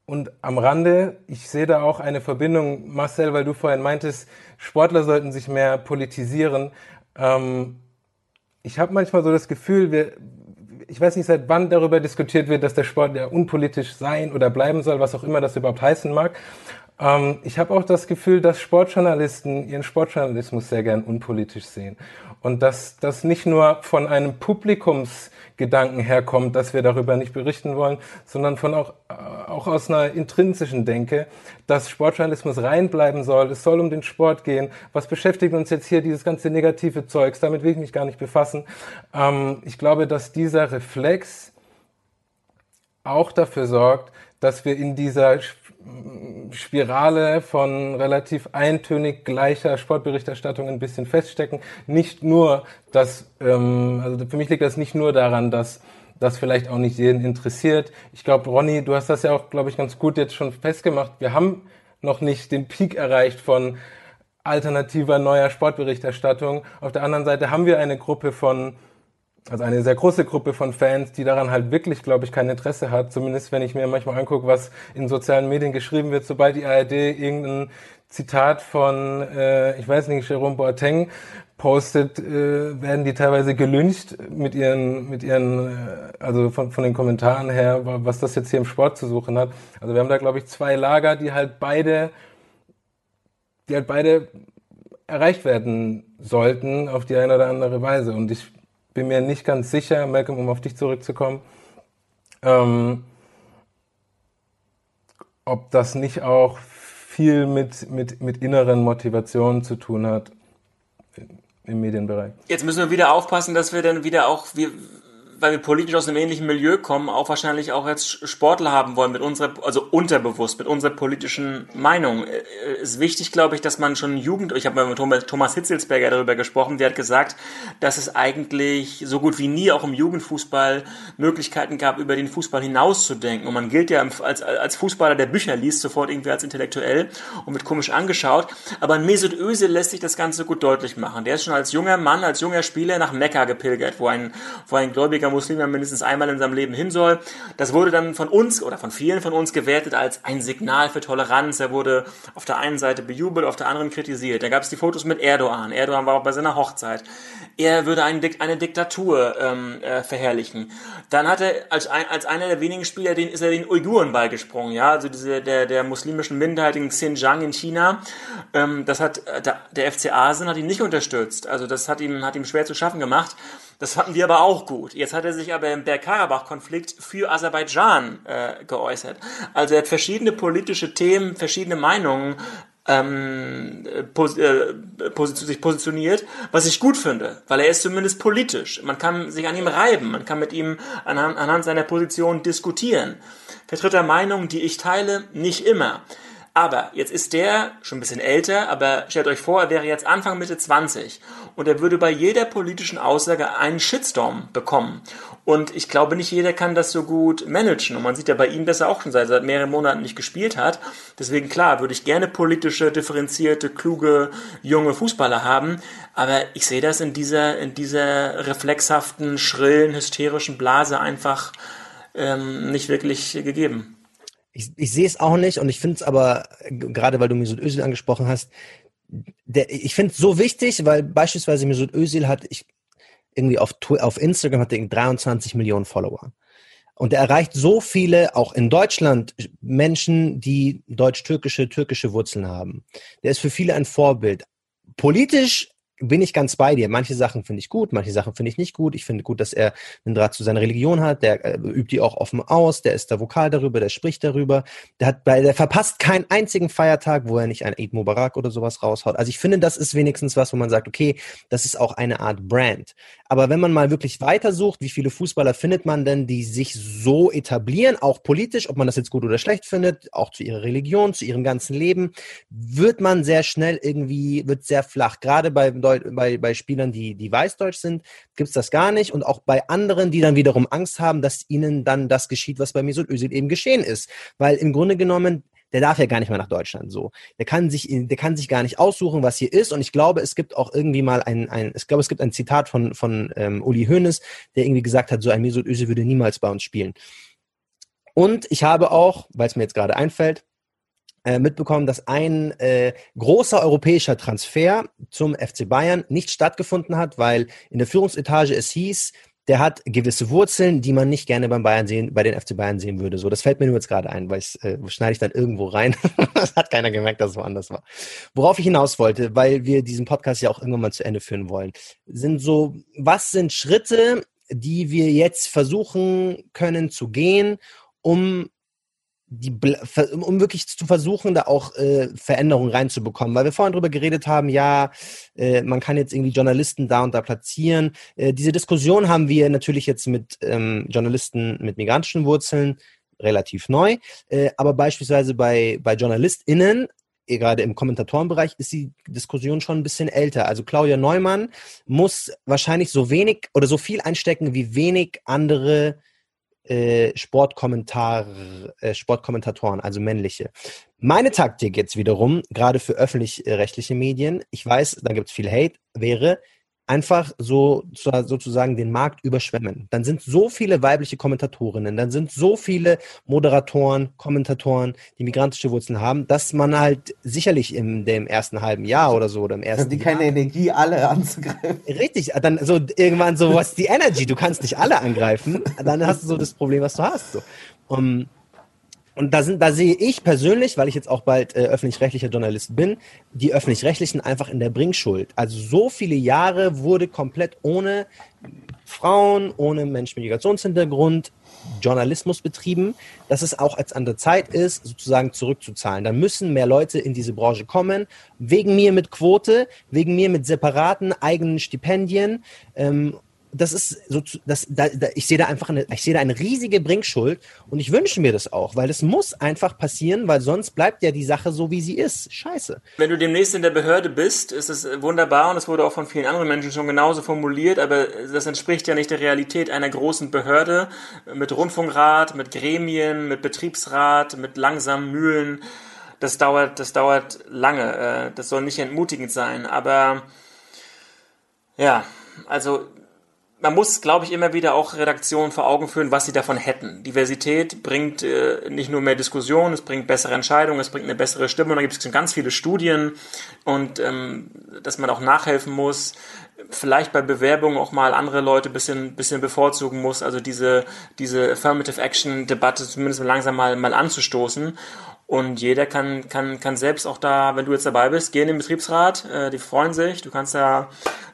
und am Rande, ich sehe da auch eine Verbindung, Marcel, weil du vorhin meintest, Sportler sollten sich mehr politisieren. Ähm, ich habe manchmal so das Gefühl, wir, ich weiß nicht, seit wann darüber diskutiert wird, dass der Sport ja unpolitisch sein oder bleiben soll, was auch immer das überhaupt heißen mag. Ähm, ich habe auch das Gefühl, dass Sportjournalisten ihren Sportjournalismus sehr gern unpolitisch sehen. Und dass das nicht nur von einem Publikumsgedanken herkommt, dass wir darüber nicht berichten wollen, sondern von auch, äh, auch aus einer intrinsischen Denke, dass Sportjournalismus reinbleiben soll. Es soll um den Sport gehen. Was beschäftigt uns jetzt hier dieses ganze negative Zeugs? Damit will ich mich gar nicht befassen. Ähm, ich glaube, dass dieser Reflex auch dafür sorgt, dass wir in dieser Spirale von relativ eintönig gleicher Sportberichterstattung ein bisschen feststecken. Nicht nur, dass, ähm, also für mich liegt das nicht nur daran, dass das vielleicht auch nicht jeden interessiert. Ich glaube, Ronny, du hast das ja auch, glaube ich, ganz gut jetzt schon festgemacht. Wir haben noch nicht den Peak erreicht von alternativer neuer Sportberichterstattung. Auf der anderen Seite haben wir eine Gruppe von also eine sehr große Gruppe von Fans, die daran halt wirklich, glaube ich, kein Interesse hat. Zumindest wenn ich mir manchmal angucke, was in sozialen Medien geschrieben wird, sobald die ARD irgendein Zitat von, äh, ich weiß nicht, Jerome Boateng postet, äh, werden die teilweise gelüncht mit ihren, mit ihren, äh, also von, von den Kommentaren her, was das jetzt hier im Sport zu suchen hat. Also wir haben da, glaube ich, zwei Lager, die halt beide, die halt beide erreicht werden sollten auf die eine oder andere Weise. Und ich bin mir nicht ganz sicher, Malcolm, um auf dich zurückzukommen, ähm, ob das nicht auch viel mit, mit, mit inneren Motivationen zu tun hat im Medienbereich. Jetzt müssen wir wieder aufpassen, dass wir dann wieder auch, wir, weil wir politisch aus einem ähnlichen Milieu kommen, auch wahrscheinlich auch jetzt Sportler haben wollen mit unserer, also unterbewusst, mit unserer politischen Meinung. Äh, ist wichtig, glaube ich, dass man schon Jugend, ich habe mit Thomas Hitzelsberger darüber gesprochen, der hat gesagt, dass es eigentlich so gut wie nie auch im Jugendfußball Möglichkeiten gab, über den Fußball hinauszudenken. Und man gilt ja als, als Fußballer, der Bücher liest, sofort irgendwie als intellektuell und wird komisch angeschaut. Aber in Mesut Özil lässt sich das Ganze gut deutlich machen. Der ist schon als junger Mann, als junger Spieler nach Mekka gepilgert, wo ein, wo ein gläubiger Muslim ja mindestens einmal in seinem Leben hin soll. Das wurde dann von uns oder von vielen von uns gewertet als ein Signal für Toleranz. Er wurde auf der einen Seite bejubelt, auf der anderen kritisiert. Da gab es die Fotos mit Erdogan. Erdogan war auch bei seiner Hochzeit. Er würde eine, eine Diktatur ähm, äh, verherrlichen. Dann hat er als, ein, als einer der wenigen Spieler, den ist er den Uiguren beigesprungen, ja, also diese der der muslimischen Minderheit in Xinjiang in China. Ähm, das hat äh, der, der FC Asien hat ihn nicht unterstützt. Also das hat ihm hat ihm schwer zu schaffen gemacht. Das fanden wir aber auch gut. Jetzt hat er sich aber im Bergkarabach-Konflikt für Aserbaidschan äh, geäußert. Also er hat verschiedene politische Themen, verschiedene Meinungen ähm, pos äh, pos sich positioniert, was ich gut finde, weil er ist zumindest politisch. Man kann sich an ihm reiben, man kann mit ihm anhand, anhand seiner Position diskutieren. Vertritt er Meinungen, die ich teile, nicht immer. Aber jetzt ist der schon ein bisschen älter, aber stellt euch vor, er wäre jetzt Anfang Mitte 20 und er würde bei jeder politischen Aussage einen Shitstorm bekommen. Und ich glaube, nicht jeder kann das so gut managen. Und man sieht ja bei ihm, dass er auch schon seit, seit mehreren Monaten nicht gespielt hat. Deswegen, klar, würde ich gerne politische, differenzierte, kluge, junge Fußballer haben. Aber ich sehe das in dieser, in dieser reflexhaften, schrillen, hysterischen Blase einfach ähm, nicht wirklich gegeben. Ich, ich sehe es auch nicht und ich finde es aber, gerade weil du Mesut Özil angesprochen hast, der, ich finde es so wichtig, weil beispielsweise Mesut Özil hat, ich, irgendwie auf, auf Instagram hat er 23 Millionen Follower. Und er erreicht so viele, auch in Deutschland, Menschen, die deutsch-türkische, türkische Wurzeln haben. Der ist für viele ein Vorbild. Politisch bin ich ganz bei dir. Manche Sachen finde ich gut, manche Sachen finde ich nicht gut. Ich finde gut, dass er einen Draht zu seiner Religion hat. Der äh, übt die auch offen aus. Der ist da vokal darüber, der spricht darüber. Der hat der verpasst keinen einzigen Feiertag, wo er nicht ein Eid Mubarak oder sowas raushaut. Also ich finde, das ist wenigstens was, wo man sagt, okay, das ist auch eine Art Brand. Aber wenn man mal wirklich weitersucht, wie viele Fußballer findet man denn, die sich so etablieren, auch politisch, ob man das jetzt gut oder schlecht findet, auch zu ihrer Religion, zu ihrem ganzen Leben, wird man sehr schnell irgendwie, wird sehr flach. Gerade bei, bei, bei Spielern, die, die weißdeutsch sind, gibt es das gar nicht. Und auch bei anderen, die dann wiederum Angst haben, dass ihnen dann das geschieht, was bei Mesut Özil eben geschehen ist. Weil im Grunde genommen der darf ja gar nicht mehr nach Deutschland so. Der kann sich, der kann sich gar nicht aussuchen, was hier ist. Und ich glaube, es gibt auch irgendwie mal ein, ein ich glaube, es gibt ein Zitat von, von ähm, Uli Hoeneß, der irgendwie gesagt hat, so ein Mesut Özil würde niemals bei uns spielen. Und ich habe auch, weil es mir jetzt gerade einfällt, äh, mitbekommen, dass ein äh, großer europäischer Transfer zum FC Bayern nicht stattgefunden hat, weil in der Führungsetage es hieß, der hat gewisse Wurzeln, die man nicht gerne beim Bayern sehen, bei den FC Bayern sehen würde. So, das fällt mir nur jetzt gerade ein, weil ich äh, schneide ich dann irgendwo rein. *laughs* das hat keiner gemerkt, dass es woanders war. Worauf ich hinaus wollte, weil wir diesen Podcast ja auch irgendwann mal zu Ende führen wollen, sind so, was sind Schritte, die wir jetzt versuchen können zu gehen, um die, um wirklich zu versuchen, da auch äh, Veränderungen reinzubekommen. Weil wir vorhin drüber geredet haben, ja, äh, man kann jetzt irgendwie Journalisten da und da platzieren. Äh, diese Diskussion haben wir natürlich jetzt mit ähm, Journalisten mit migrantischen Wurzeln relativ neu. Äh, aber beispielsweise bei, bei JournalistInnen eh, gerade im Kommentatorenbereich ist die Diskussion schon ein bisschen älter. Also Claudia Neumann muss wahrscheinlich so wenig oder so viel einstecken wie wenig andere äh, Sportkommentar, äh, Sportkommentatoren, also männliche. Meine Taktik jetzt wiederum, gerade für öffentlich-rechtliche Medien, ich weiß, da gibt es viel Hate, wäre, einfach so sozusagen den Markt überschwemmen. Dann sind so viele weibliche Kommentatorinnen, dann sind so viele Moderatoren, Kommentatoren, die migrantische Wurzeln haben, dass man halt sicherlich im dem ersten halben Jahr oder so oder im ersten Haben die keine Energie, alle anzugreifen. Richtig, dann so irgendwann so, was die Energy, du kannst nicht alle angreifen, dann hast du so das Problem, was du hast. So. Um, und da, sind, da sehe ich persönlich, weil ich jetzt auch bald äh, öffentlich-rechtlicher Journalist bin, die öffentlich-rechtlichen einfach in der Bringschuld. Also so viele Jahre wurde komplett ohne Frauen, ohne Menschen mit Migrationshintergrund Journalismus betrieben, dass es auch als an der Zeit ist, sozusagen zurückzuzahlen. Da müssen mehr Leute in diese Branche kommen, wegen mir mit Quote, wegen mir mit separaten eigenen Stipendien. Ähm, das ist so, das, da, da, ich sehe da einfach eine, ich sehe da eine riesige Bringschuld und ich wünsche mir das auch, weil es muss einfach passieren, weil sonst bleibt ja die Sache so, wie sie ist. Scheiße. Wenn du demnächst in der Behörde bist, ist es wunderbar und es wurde auch von vielen anderen Menschen schon genauso formuliert, aber das entspricht ja nicht der Realität einer großen Behörde mit Rundfunkrat, mit Gremien, mit Betriebsrat, mit langsamen Mühlen. Das dauert, das dauert lange. Äh, das soll nicht entmutigend sein, aber ja, also man muss, glaube ich, immer wieder auch Redaktionen vor Augen führen, was sie davon hätten. Diversität bringt äh, nicht nur mehr Diskussion, es bringt bessere Entscheidungen, es bringt eine bessere Stimme. Und da gibt es ganz viele Studien und ähm, dass man auch nachhelfen muss. Vielleicht bei Bewerbungen auch mal andere Leute bisschen, bisschen bevorzugen muss. Also diese, diese Affirmative Action Debatte zumindest langsam mal, mal anzustoßen. Und jeder kann, kann, kann selbst auch da, wenn du jetzt dabei bist, gehen in den Betriebsrat, äh, die freuen sich, du kannst da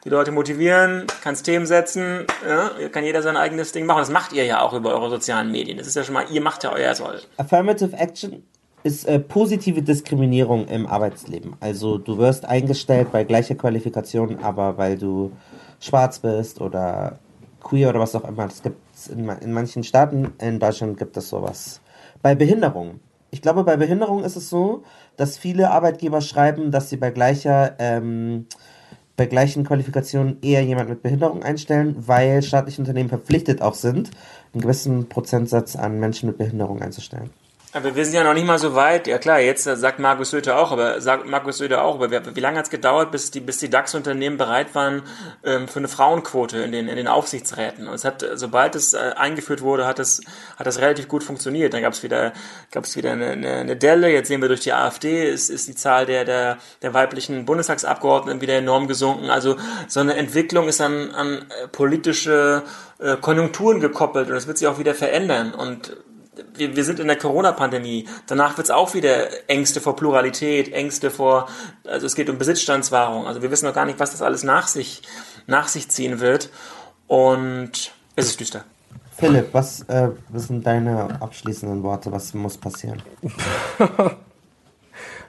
die Leute motivieren, kannst Themen setzen, ja, kann jeder sein eigenes Ding machen. Das macht ihr ja auch über eure sozialen Medien. Das ist ja schon mal, ihr macht ja euer Soll. Affirmative Action ist äh, positive Diskriminierung im Arbeitsleben. Also du wirst eingestellt bei gleicher Qualifikation, aber weil du schwarz bist oder queer oder was auch immer. Das gibt in, in manchen Staaten. In Deutschland gibt es sowas. Bei Behinderungen ich glaube, bei Behinderung ist es so, dass viele Arbeitgeber schreiben, dass sie bei gleicher, ähm, bei gleichen Qualifikationen eher jemand mit Behinderung einstellen, weil staatliche Unternehmen verpflichtet auch sind, einen gewissen Prozentsatz an Menschen mit Behinderung einzustellen. Aber wir sind ja noch nicht mal so weit. Ja klar, jetzt sagt Markus Söder auch, aber sagt Markus Söder auch, aber wie, lange hat es gedauert, bis die, bis die DAX-Unternehmen bereit waren ähm, für eine Frauenquote in den, in den Aufsichtsräten? Und es hat, sobald es äh, eingeführt wurde, hat es, hat es relativ gut funktioniert. Dann gab es wieder, gab es wieder eine, eine, eine Delle. Jetzt sehen wir durch die AfD ist, ist die Zahl der, der, der weiblichen Bundestagsabgeordneten wieder enorm gesunken. Also so eine Entwicklung ist an, an äh, politische äh, Konjunkturen gekoppelt und das wird sich auch wieder verändern. Und wir, wir sind in der Corona-Pandemie. Danach wird es auch wieder Ängste vor Pluralität, Ängste vor, also es geht um Besitzstandswahrung. Also wir wissen noch gar nicht, was das alles nach sich, nach sich ziehen wird. Und es ist düster. Philipp, was, äh, was sind deine abschließenden Worte? Was muss passieren? *laughs*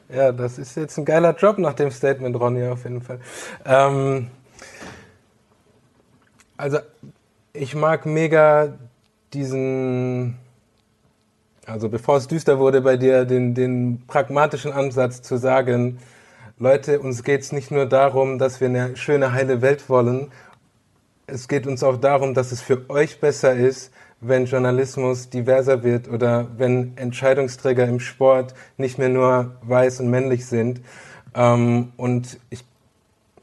ja, das ist jetzt ein geiler Job nach dem Statement, Ronny, auf jeden Fall. Ähm, also, ich mag mega diesen also bevor es düster wurde bei dir, den, den pragmatischen Ansatz zu sagen, Leute, uns geht es nicht nur darum, dass wir eine schöne, heile Welt wollen, es geht uns auch darum, dass es für euch besser ist, wenn Journalismus diverser wird oder wenn Entscheidungsträger im Sport nicht mehr nur weiß und männlich sind. Ähm, und ich,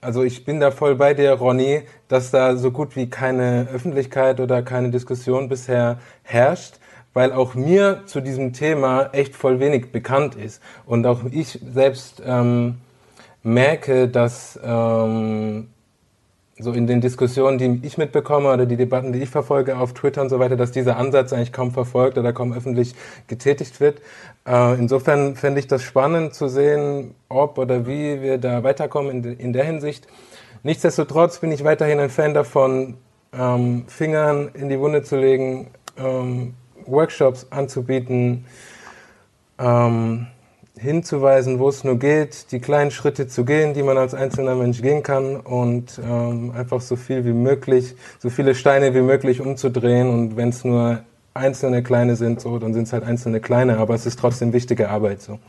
also ich bin da voll bei dir, Ronny, dass da so gut wie keine Öffentlichkeit oder keine Diskussion bisher herrscht weil auch mir zu diesem Thema echt voll wenig bekannt ist. Und auch ich selbst ähm, merke, dass ähm, so in den Diskussionen, die ich mitbekomme oder die Debatten, die ich verfolge auf Twitter und so weiter, dass dieser Ansatz eigentlich kaum verfolgt oder kaum öffentlich getätigt wird. Äh, insofern fände ich das spannend zu sehen, ob oder wie wir da weiterkommen in, in der Hinsicht. Nichtsdestotrotz bin ich weiterhin ein Fan davon, ähm, Fingern in die Wunde zu legen, ähm, Workshops anzubieten, ähm, hinzuweisen, wo es nur geht, die kleinen Schritte zu gehen, die man als einzelner Mensch gehen kann und ähm, einfach so viel wie möglich, so viele Steine wie möglich umzudrehen und wenn es nur einzelne kleine sind, so, dann sind es halt einzelne kleine, aber es ist trotzdem wichtige Arbeit so.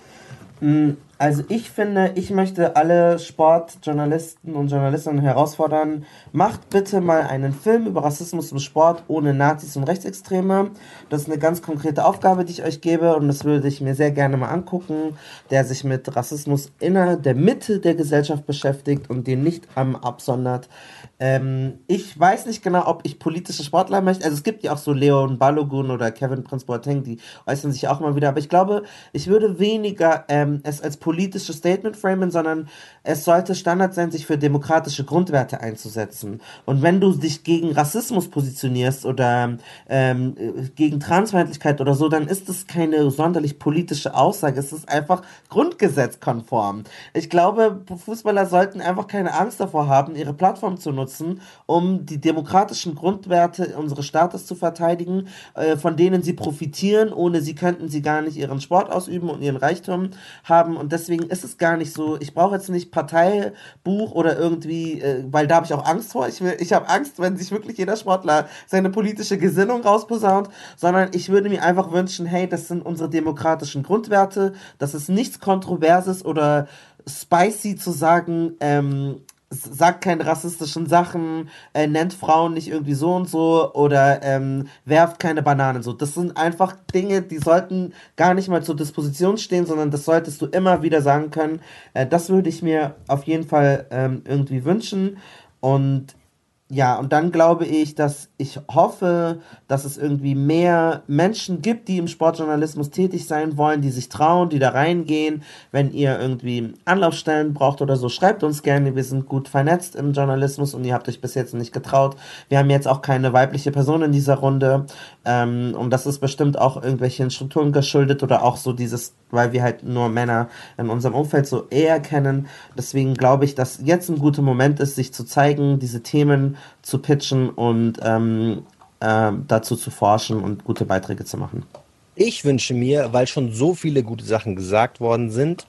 Mm, also ich finde, ich möchte alle Sportjournalisten und Journalistinnen herausfordern, macht bitte mal einen Film über Rassismus im Sport ohne Nazis und Rechtsextreme. Das ist eine ganz konkrete Aufgabe, die ich euch gebe und das würde ich mir sehr gerne mal angucken, der sich mit Rassismus innerhalb der Mitte der Gesellschaft beschäftigt und den nicht ähm, absondert. Ähm, ich weiß nicht genau, ob ich politische Sportler möchte. Also es gibt ja auch so Leon Balogun oder Kevin Prince Boateng, die äußern sich auch mal wieder. Aber ich glaube, ich würde weniger ähm, es als politisches Statement framen, sondern es sollte Standard sein, sich für demokratische Grundwerte einzusetzen. Und wenn du dich gegen Rassismus positionierst oder ähm, gegen Transfeindlichkeit oder so, dann ist es keine sonderlich politische Aussage. Es ist einfach grundgesetzkonform. Ich glaube, Fußballer sollten einfach keine Angst davor haben, ihre Plattform zu nutzen nutzen, um die demokratischen Grundwerte unseres Staates zu verteidigen, äh, von denen sie profitieren. Ohne sie könnten sie gar nicht ihren Sport ausüben und ihren Reichtum haben. Und deswegen ist es gar nicht so, ich brauche jetzt nicht Parteibuch oder irgendwie, äh, weil da habe ich auch Angst vor. Ich, ich habe Angst, wenn sich wirklich jeder Sportler seine politische Gesinnung rausposaunt, sondern ich würde mir einfach wünschen, hey, das sind unsere demokratischen Grundwerte, das ist nichts Kontroverses oder spicy zu sagen, ähm, sagt keine rassistischen Sachen, äh, nennt Frauen nicht irgendwie so und so oder ähm, werft keine Bananen so. Das sind einfach Dinge, die sollten gar nicht mal zur Disposition stehen, sondern das solltest du immer wieder sagen können. Äh, das würde ich mir auf jeden Fall ähm, irgendwie wünschen. Und ja, und dann glaube ich, dass ich hoffe, dass es irgendwie mehr Menschen gibt, die im Sportjournalismus tätig sein wollen, die sich trauen, die da reingehen. Wenn ihr irgendwie Anlaufstellen braucht oder so, schreibt uns gerne. Wir sind gut vernetzt im Journalismus und ihr habt euch bis jetzt nicht getraut. Wir haben jetzt auch keine weibliche Person in dieser Runde. Ähm, und das ist bestimmt auch irgendwelchen Strukturen geschuldet oder auch so dieses, weil wir halt nur Männer in unserem Umfeld so eher kennen. Deswegen glaube ich, dass jetzt ein guter Moment ist, sich zu zeigen, diese Themen zu pitchen und ähm, äh, dazu zu forschen und gute Beiträge zu machen. Ich wünsche mir, weil schon so viele gute Sachen gesagt worden sind,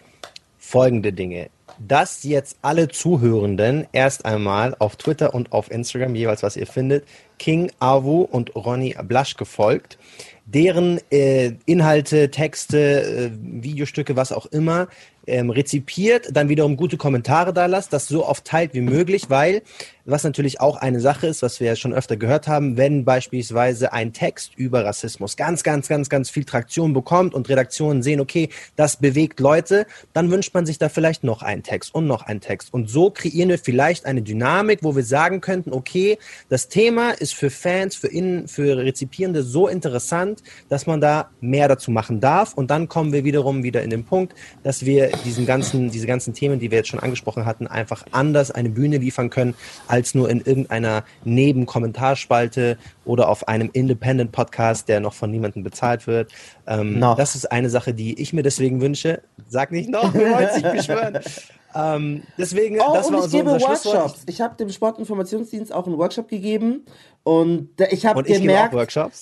folgende Dinge. Dass jetzt alle Zuhörenden erst einmal auf Twitter und auf Instagram jeweils, was ihr findet, King Avu und Ronny Blasch gefolgt, deren äh, Inhalte, Texte, äh, Videostücke, was auch immer ähm, rezipiert, dann wiederum gute Kommentare da lasst, das so oft teilt wie möglich, weil was natürlich auch eine Sache ist, was wir ja schon öfter gehört haben, wenn beispielsweise ein Text über Rassismus ganz, ganz, ganz, ganz viel Traktion bekommt und Redaktionen sehen, okay, das bewegt Leute, dann wünscht man sich da vielleicht noch einen Text und noch einen Text. Und so kreieren wir vielleicht eine Dynamik, wo wir sagen könnten, okay, das Thema ist für Fans, für Innen, für Rezipierende so interessant, dass man da mehr dazu machen darf. Und dann kommen wir wiederum wieder in den Punkt, dass wir diesen ganzen, diese ganzen Themen, die wir jetzt schon angesprochen hatten, einfach anders eine Bühne liefern können, als nur in irgendeiner Nebenkommentarspalte oder auf einem Independent-Podcast, der noch von niemandem bezahlt wird. Ähm, no. Das ist eine Sache, die ich mir deswegen wünsche. Sag nicht noch, wir wollen sich beschwören. *laughs* Ähm, deswegen, oh, das war ich so gebe Workshops. Ich habe dem Sportinformationsdienst auch einen Workshop gegeben und ich habe gemerkt,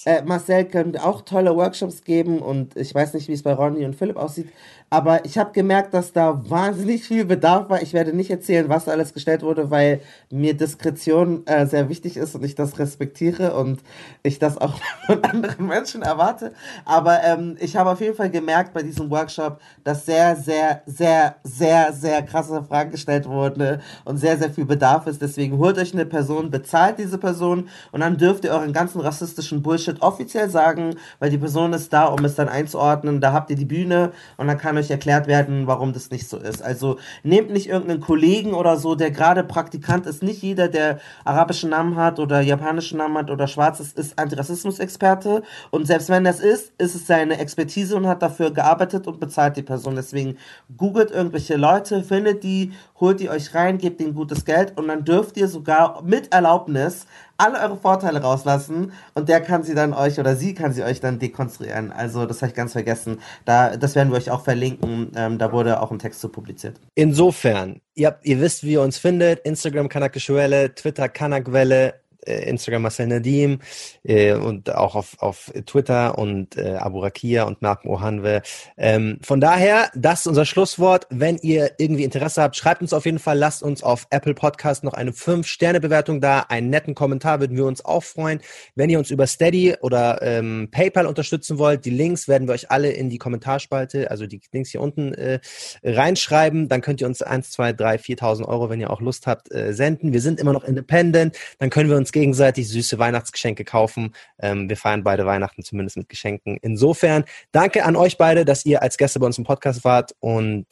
äh, Marcel könnte auch tolle Workshops geben und ich weiß nicht, wie es bei Ronny und Philipp aussieht, aber ich habe gemerkt, dass da wahnsinnig viel Bedarf war. Ich werde nicht erzählen, was alles gestellt wurde, weil mir Diskretion äh, sehr wichtig ist und ich das respektiere und ich das auch *laughs* von anderen Menschen erwarte. Aber ähm, ich habe auf jeden Fall gemerkt bei diesem Workshop, dass sehr, sehr, sehr, sehr, sehr krass krasse Fragen gestellt wurden und sehr, sehr viel Bedarf ist. Deswegen holt euch eine Person, bezahlt diese Person und dann dürft ihr euren ganzen rassistischen Bullshit offiziell sagen, weil die Person ist da, um es dann einzuordnen. Da habt ihr die Bühne und dann kann euch erklärt werden, warum das nicht so ist. Also nehmt nicht irgendeinen Kollegen oder so, der gerade Praktikant ist. Nicht jeder, der arabischen Namen hat oder japanischen Namen hat oder schwarz ist, ist Antirassismus-Experte. Und selbst wenn das ist, ist es seine Expertise und hat dafür gearbeitet und bezahlt die Person. Deswegen googelt irgendwelche Leute, findet die, holt die euch rein, gebt ihnen gutes Geld und dann dürft ihr sogar mit Erlaubnis alle eure Vorteile rauslassen und der kann sie dann euch oder sie kann sie euch dann dekonstruieren. Also das habe ich ganz vergessen. Da, das werden wir euch auch verlinken. Ähm, da wurde auch ein Text zu publiziert. Insofern, ihr, ihr wisst, wie ihr uns findet. Instagram Kanakgeschwelle, Twitter Kanakwelle, Instagram Marcel Nadim äh, und auch auf, auf Twitter und äh, Abu Rakia und Mark Mohanwe. Ähm, von daher, das ist unser Schlusswort. Wenn ihr irgendwie Interesse habt, schreibt uns auf jeden Fall, lasst uns auf Apple Podcast noch eine 5-Sterne-Bewertung da, einen netten Kommentar würden wir uns auch freuen. Wenn ihr uns über Steady oder ähm, PayPal unterstützen wollt, die Links werden wir euch alle in die Kommentarspalte, also die Links hier unten äh, reinschreiben. Dann könnt ihr uns 1, 2, 3, 4.000 Euro, wenn ihr auch Lust habt, äh, senden. Wir sind immer noch independent. Dann können wir uns gegenseitig süße Weihnachtsgeschenke kaufen. Ähm, wir feiern beide Weihnachten zumindest mit Geschenken. Insofern danke an euch beide, dass ihr als Gäste bei uns im Podcast wart und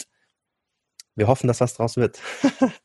wir hoffen, dass was draus wird. *laughs*